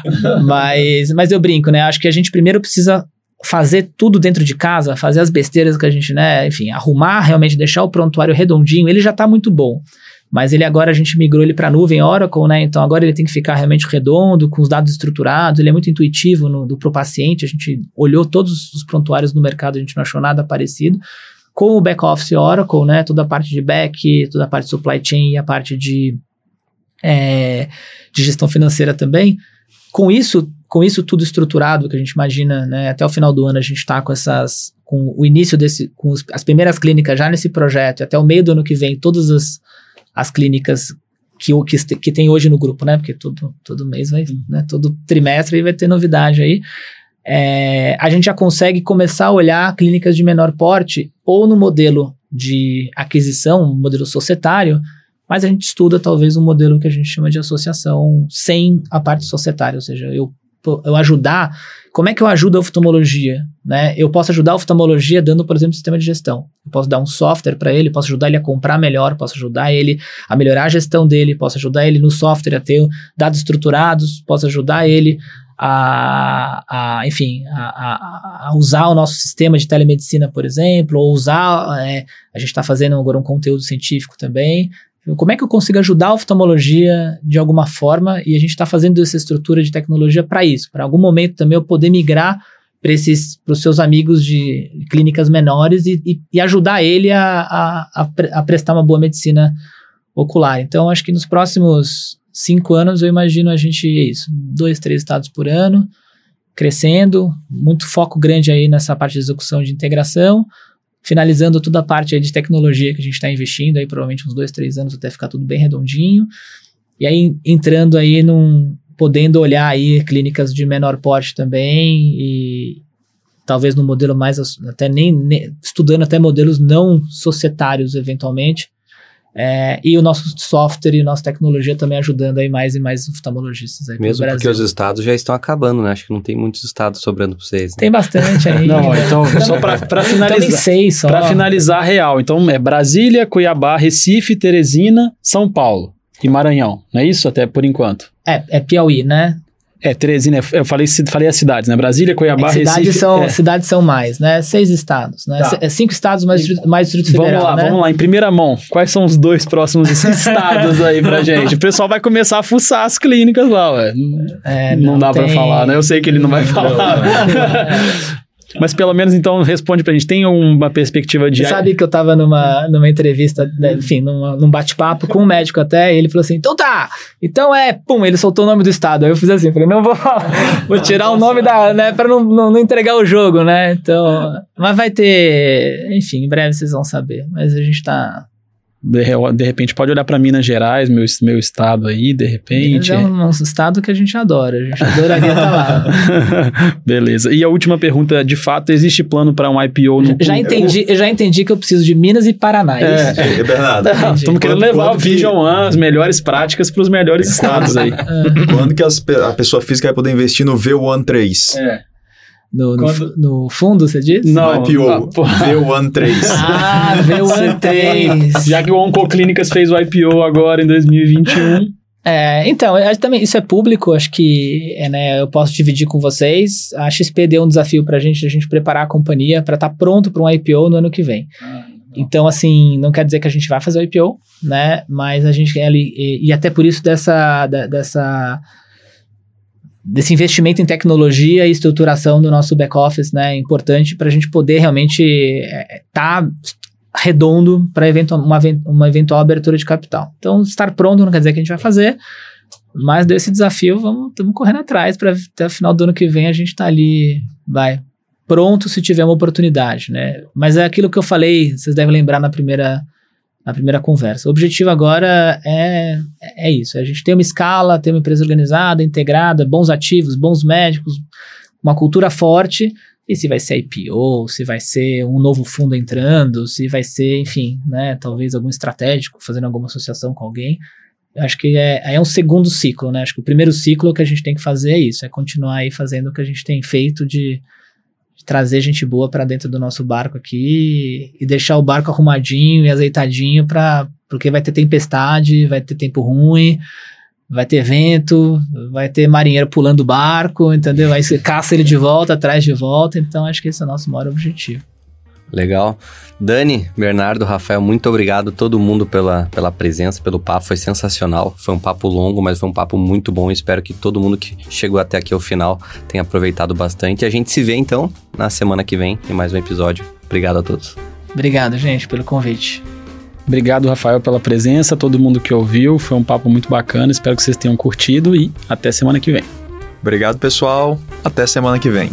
mas, mas eu brinco, né? Acho que a gente primeiro precisa fazer tudo dentro de casa, fazer as besteiras que a gente, né? Enfim, arrumar, realmente deixar o prontuário redondinho, ele já está muito bom mas ele agora a gente migrou ele para nuvem Oracle, né? Então agora ele tem que ficar realmente redondo, com os dados estruturados, ele é muito intuitivo do, pro paciente, a gente olhou todos os prontuários no mercado, a gente não achou nada parecido. Com o back-office Oracle, né? Toda a parte de back, toda a parte de supply chain e a parte de, é, de gestão financeira também. Com isso, com isso tudo estruturado, que a gente imagina, né, até o final do ano a gente está com essas, com o início desse, com os, as primeiras clínicas já nesse projeto, e até o meio do ano que vem, todas as, as clínicas que, que, que tem hoje no grupo, né, porque todo, todo mês vai, né, todo trimestre vai ter novidade aí, é, a gente já consegue começar a olhar clínicas de menor porte ou no modelo de aquisição, modelo societário, mas a gente estuda talvez um modelo que a gente chama de associação sem a parte societária, ou seja, eu, eu ajudar, como é que eu ajudo a oftalmologia? Né? Eu posso ajudar a oftalmologia dando, por exemplo, sistema de gestão. Eu posso dar um software para ele, posso ajudar ele a comprar melhor, posso ajudar ele a melhorar a gestão dele, posso ajudar ele no software a ter dados estruturados, posso ajudar ele a, a enfim, a, a, usar o nosso sistema de telemedicina, por exemplo, ou usar, é, a gente está fazendo agora um conteúdo científico também. Como é que eu consigo ajudar a oftalmologia de alguma forma? E a gente está fazendo essa estrutura de tecnologia para isso, para algum momento também eu poder migrar para os seus amigos de clínicas menores e, e, e ajudar ele a, a, a, prestar uma boa medicina ocular. Então, acho que nos próximos cinco anos, eu imagino a gente, é isso, dois, três estados por ano, crescendo, muito foco grande aí nessa parte de execução de integração, finalizando toda a parte de tecnologia que a gente está investindo, aí provavelmente uns dois, três anos até ficar tudo bem redondinho, e aí entrando aí num, podendo olhar aí clínicas de menor porte também e talvez no modelo mais, até nem, nem estudando até modelos não societários eventualmente, é, e o nosso software e nossa tecnologia também ajudando aí mais e mais oftalmologistas aí Mesmo porque os estados já estão acabando, né? Acho que não tem muitos estados sobrando para vocês. Né? Tem bastante aí. não, então, só para finalizar. seis só. Para finalizar real. Então, é Brasília, Cuiabá, Recife, Teresina, São Paulo e Maranhão. Não é isso até por enquanto? É, é Piauí, né? É, Teresina, eu falei, falei as cidades, né? Brasília, Cuiabá, é cidades Recife. São, é. Cidades são mais, né? Seis estados, né? Tá. É cinco estados mais, mais Distrito Federal, Vamos lá, né? vamos lá. Em primeira mão, quais são os dois próximos estados aí pra gente? O pessoal vai começar a fuçar as clínicas lá, ué. É, não, não, dá tem... pra falar, né? Eu sei que ele não vai falar. Mas pelo menos então responde pra gente. Tem uma perspectiva de. Você sabe que eu tava numa, numa entrevista, né, enfim, numa, num bate-papo com um médico até, e ele falou assim: então tá, então é, pum, ele soltou o nome do estado. Aí eu fiz assim, falei, não vou vou tirar o nome da, né, pra não, não, não, entregar o jogo, né? Então, mas vai ter, enfim, em breve vocês vão saber. Mas a gente tá de, de repente pode olhar para Minas Gerais, meu, meu estado aí, de repente. Minas é um, um estado que a gente adora, a gente adoraria estar tá lá. Beleza. E a última pergunta, de fato, existe plano para um IPO no Já entendi, eu já entendi que eu preciso de Minas e Paraná. É, é, é Bernardo. Estamos querendo levar o Vision One, as melhores práticas para os melhores estados aí. Quando que as, a pessoa física vai poder investir no V1 3? É. No, Quando... no, no, fundo, você diz? Não, no IPO. V13. Ah, V13. Já que o Oncoclínicas fez o IPO agora em 2021. É, então, também isso é público, acho que é, né, eu posso dividir com vocês. A XP deu um desafio pra gente, a gente preparar a companhia para estar tá pronto para um IPO no ano que vem. Ah, então, assim, não quer dizer que a gente vai fazer o IPO, né? Mas a gente quer ali, e, e até por isso dessa, da, dessa desse investimento em tecnologia e estruturação do nosso back-office, né, importante para a gente poder realmente estar é, tá redondo para evento, uma, uma eventual abertura de capital. Então, estar pronto não quer dizer que a gente vai fazer, mas desse desafio, vamos, estamos correndo atrás para até o final do ano que vem a gente tá ali, vai, pronto se tiver uma oportunidade, né? Mas é aquilo que eu falei, vocês devem lembrar na primeira na primeira conversa. O objetivo agora é, é isso: é a gente ter uma escala, ter uma empresa organizada, integrada, bons ativos, bons médicos, uma cultura forte. E se vai ser IPO, se vai ser um novo fundo entrando, se vai ser, enfim, né, talvez algum estratégico, fazendo alguma associação com alguém. Acho que é, é um segundo ciclo, né? Acho que o primeiro ciclo que a gente tem que fazer é isso, é continuar aí fazendo o que a gente tem feito de trazer gente boa para dentro do nosso barco aqui e deixar o barco arrumadinho e azeitadinho para porque vai ter tempestade, vai ter tempo ruim, vai ter vento, vai ter marinheiro pulando o barco, entendeu? Aí você caça ele de volta, traz de volta, então acho que esse é o nosso maior objetivo. Legal. Dani, Bernardo, Rafael, muito obrigado todo mundo pela, pela presença, pelo papo, foi sensacional. Foi um papo longo, mas foi um papo muito bom. Espero que todo mundo que chegou até aqui ao final tenha aproveitado bastante. A gente se vê então na semana que vem em mais um episódio. Obrigado a todos. Obrigado, gente, pelo convite. Obrigado, Rafael, pela presença, todo mundo que ouviu. Foi um papo muito bacana. Espero que vocês tenham curtido e até semana que vem. Obrigado, pessoal. Até semana que vem.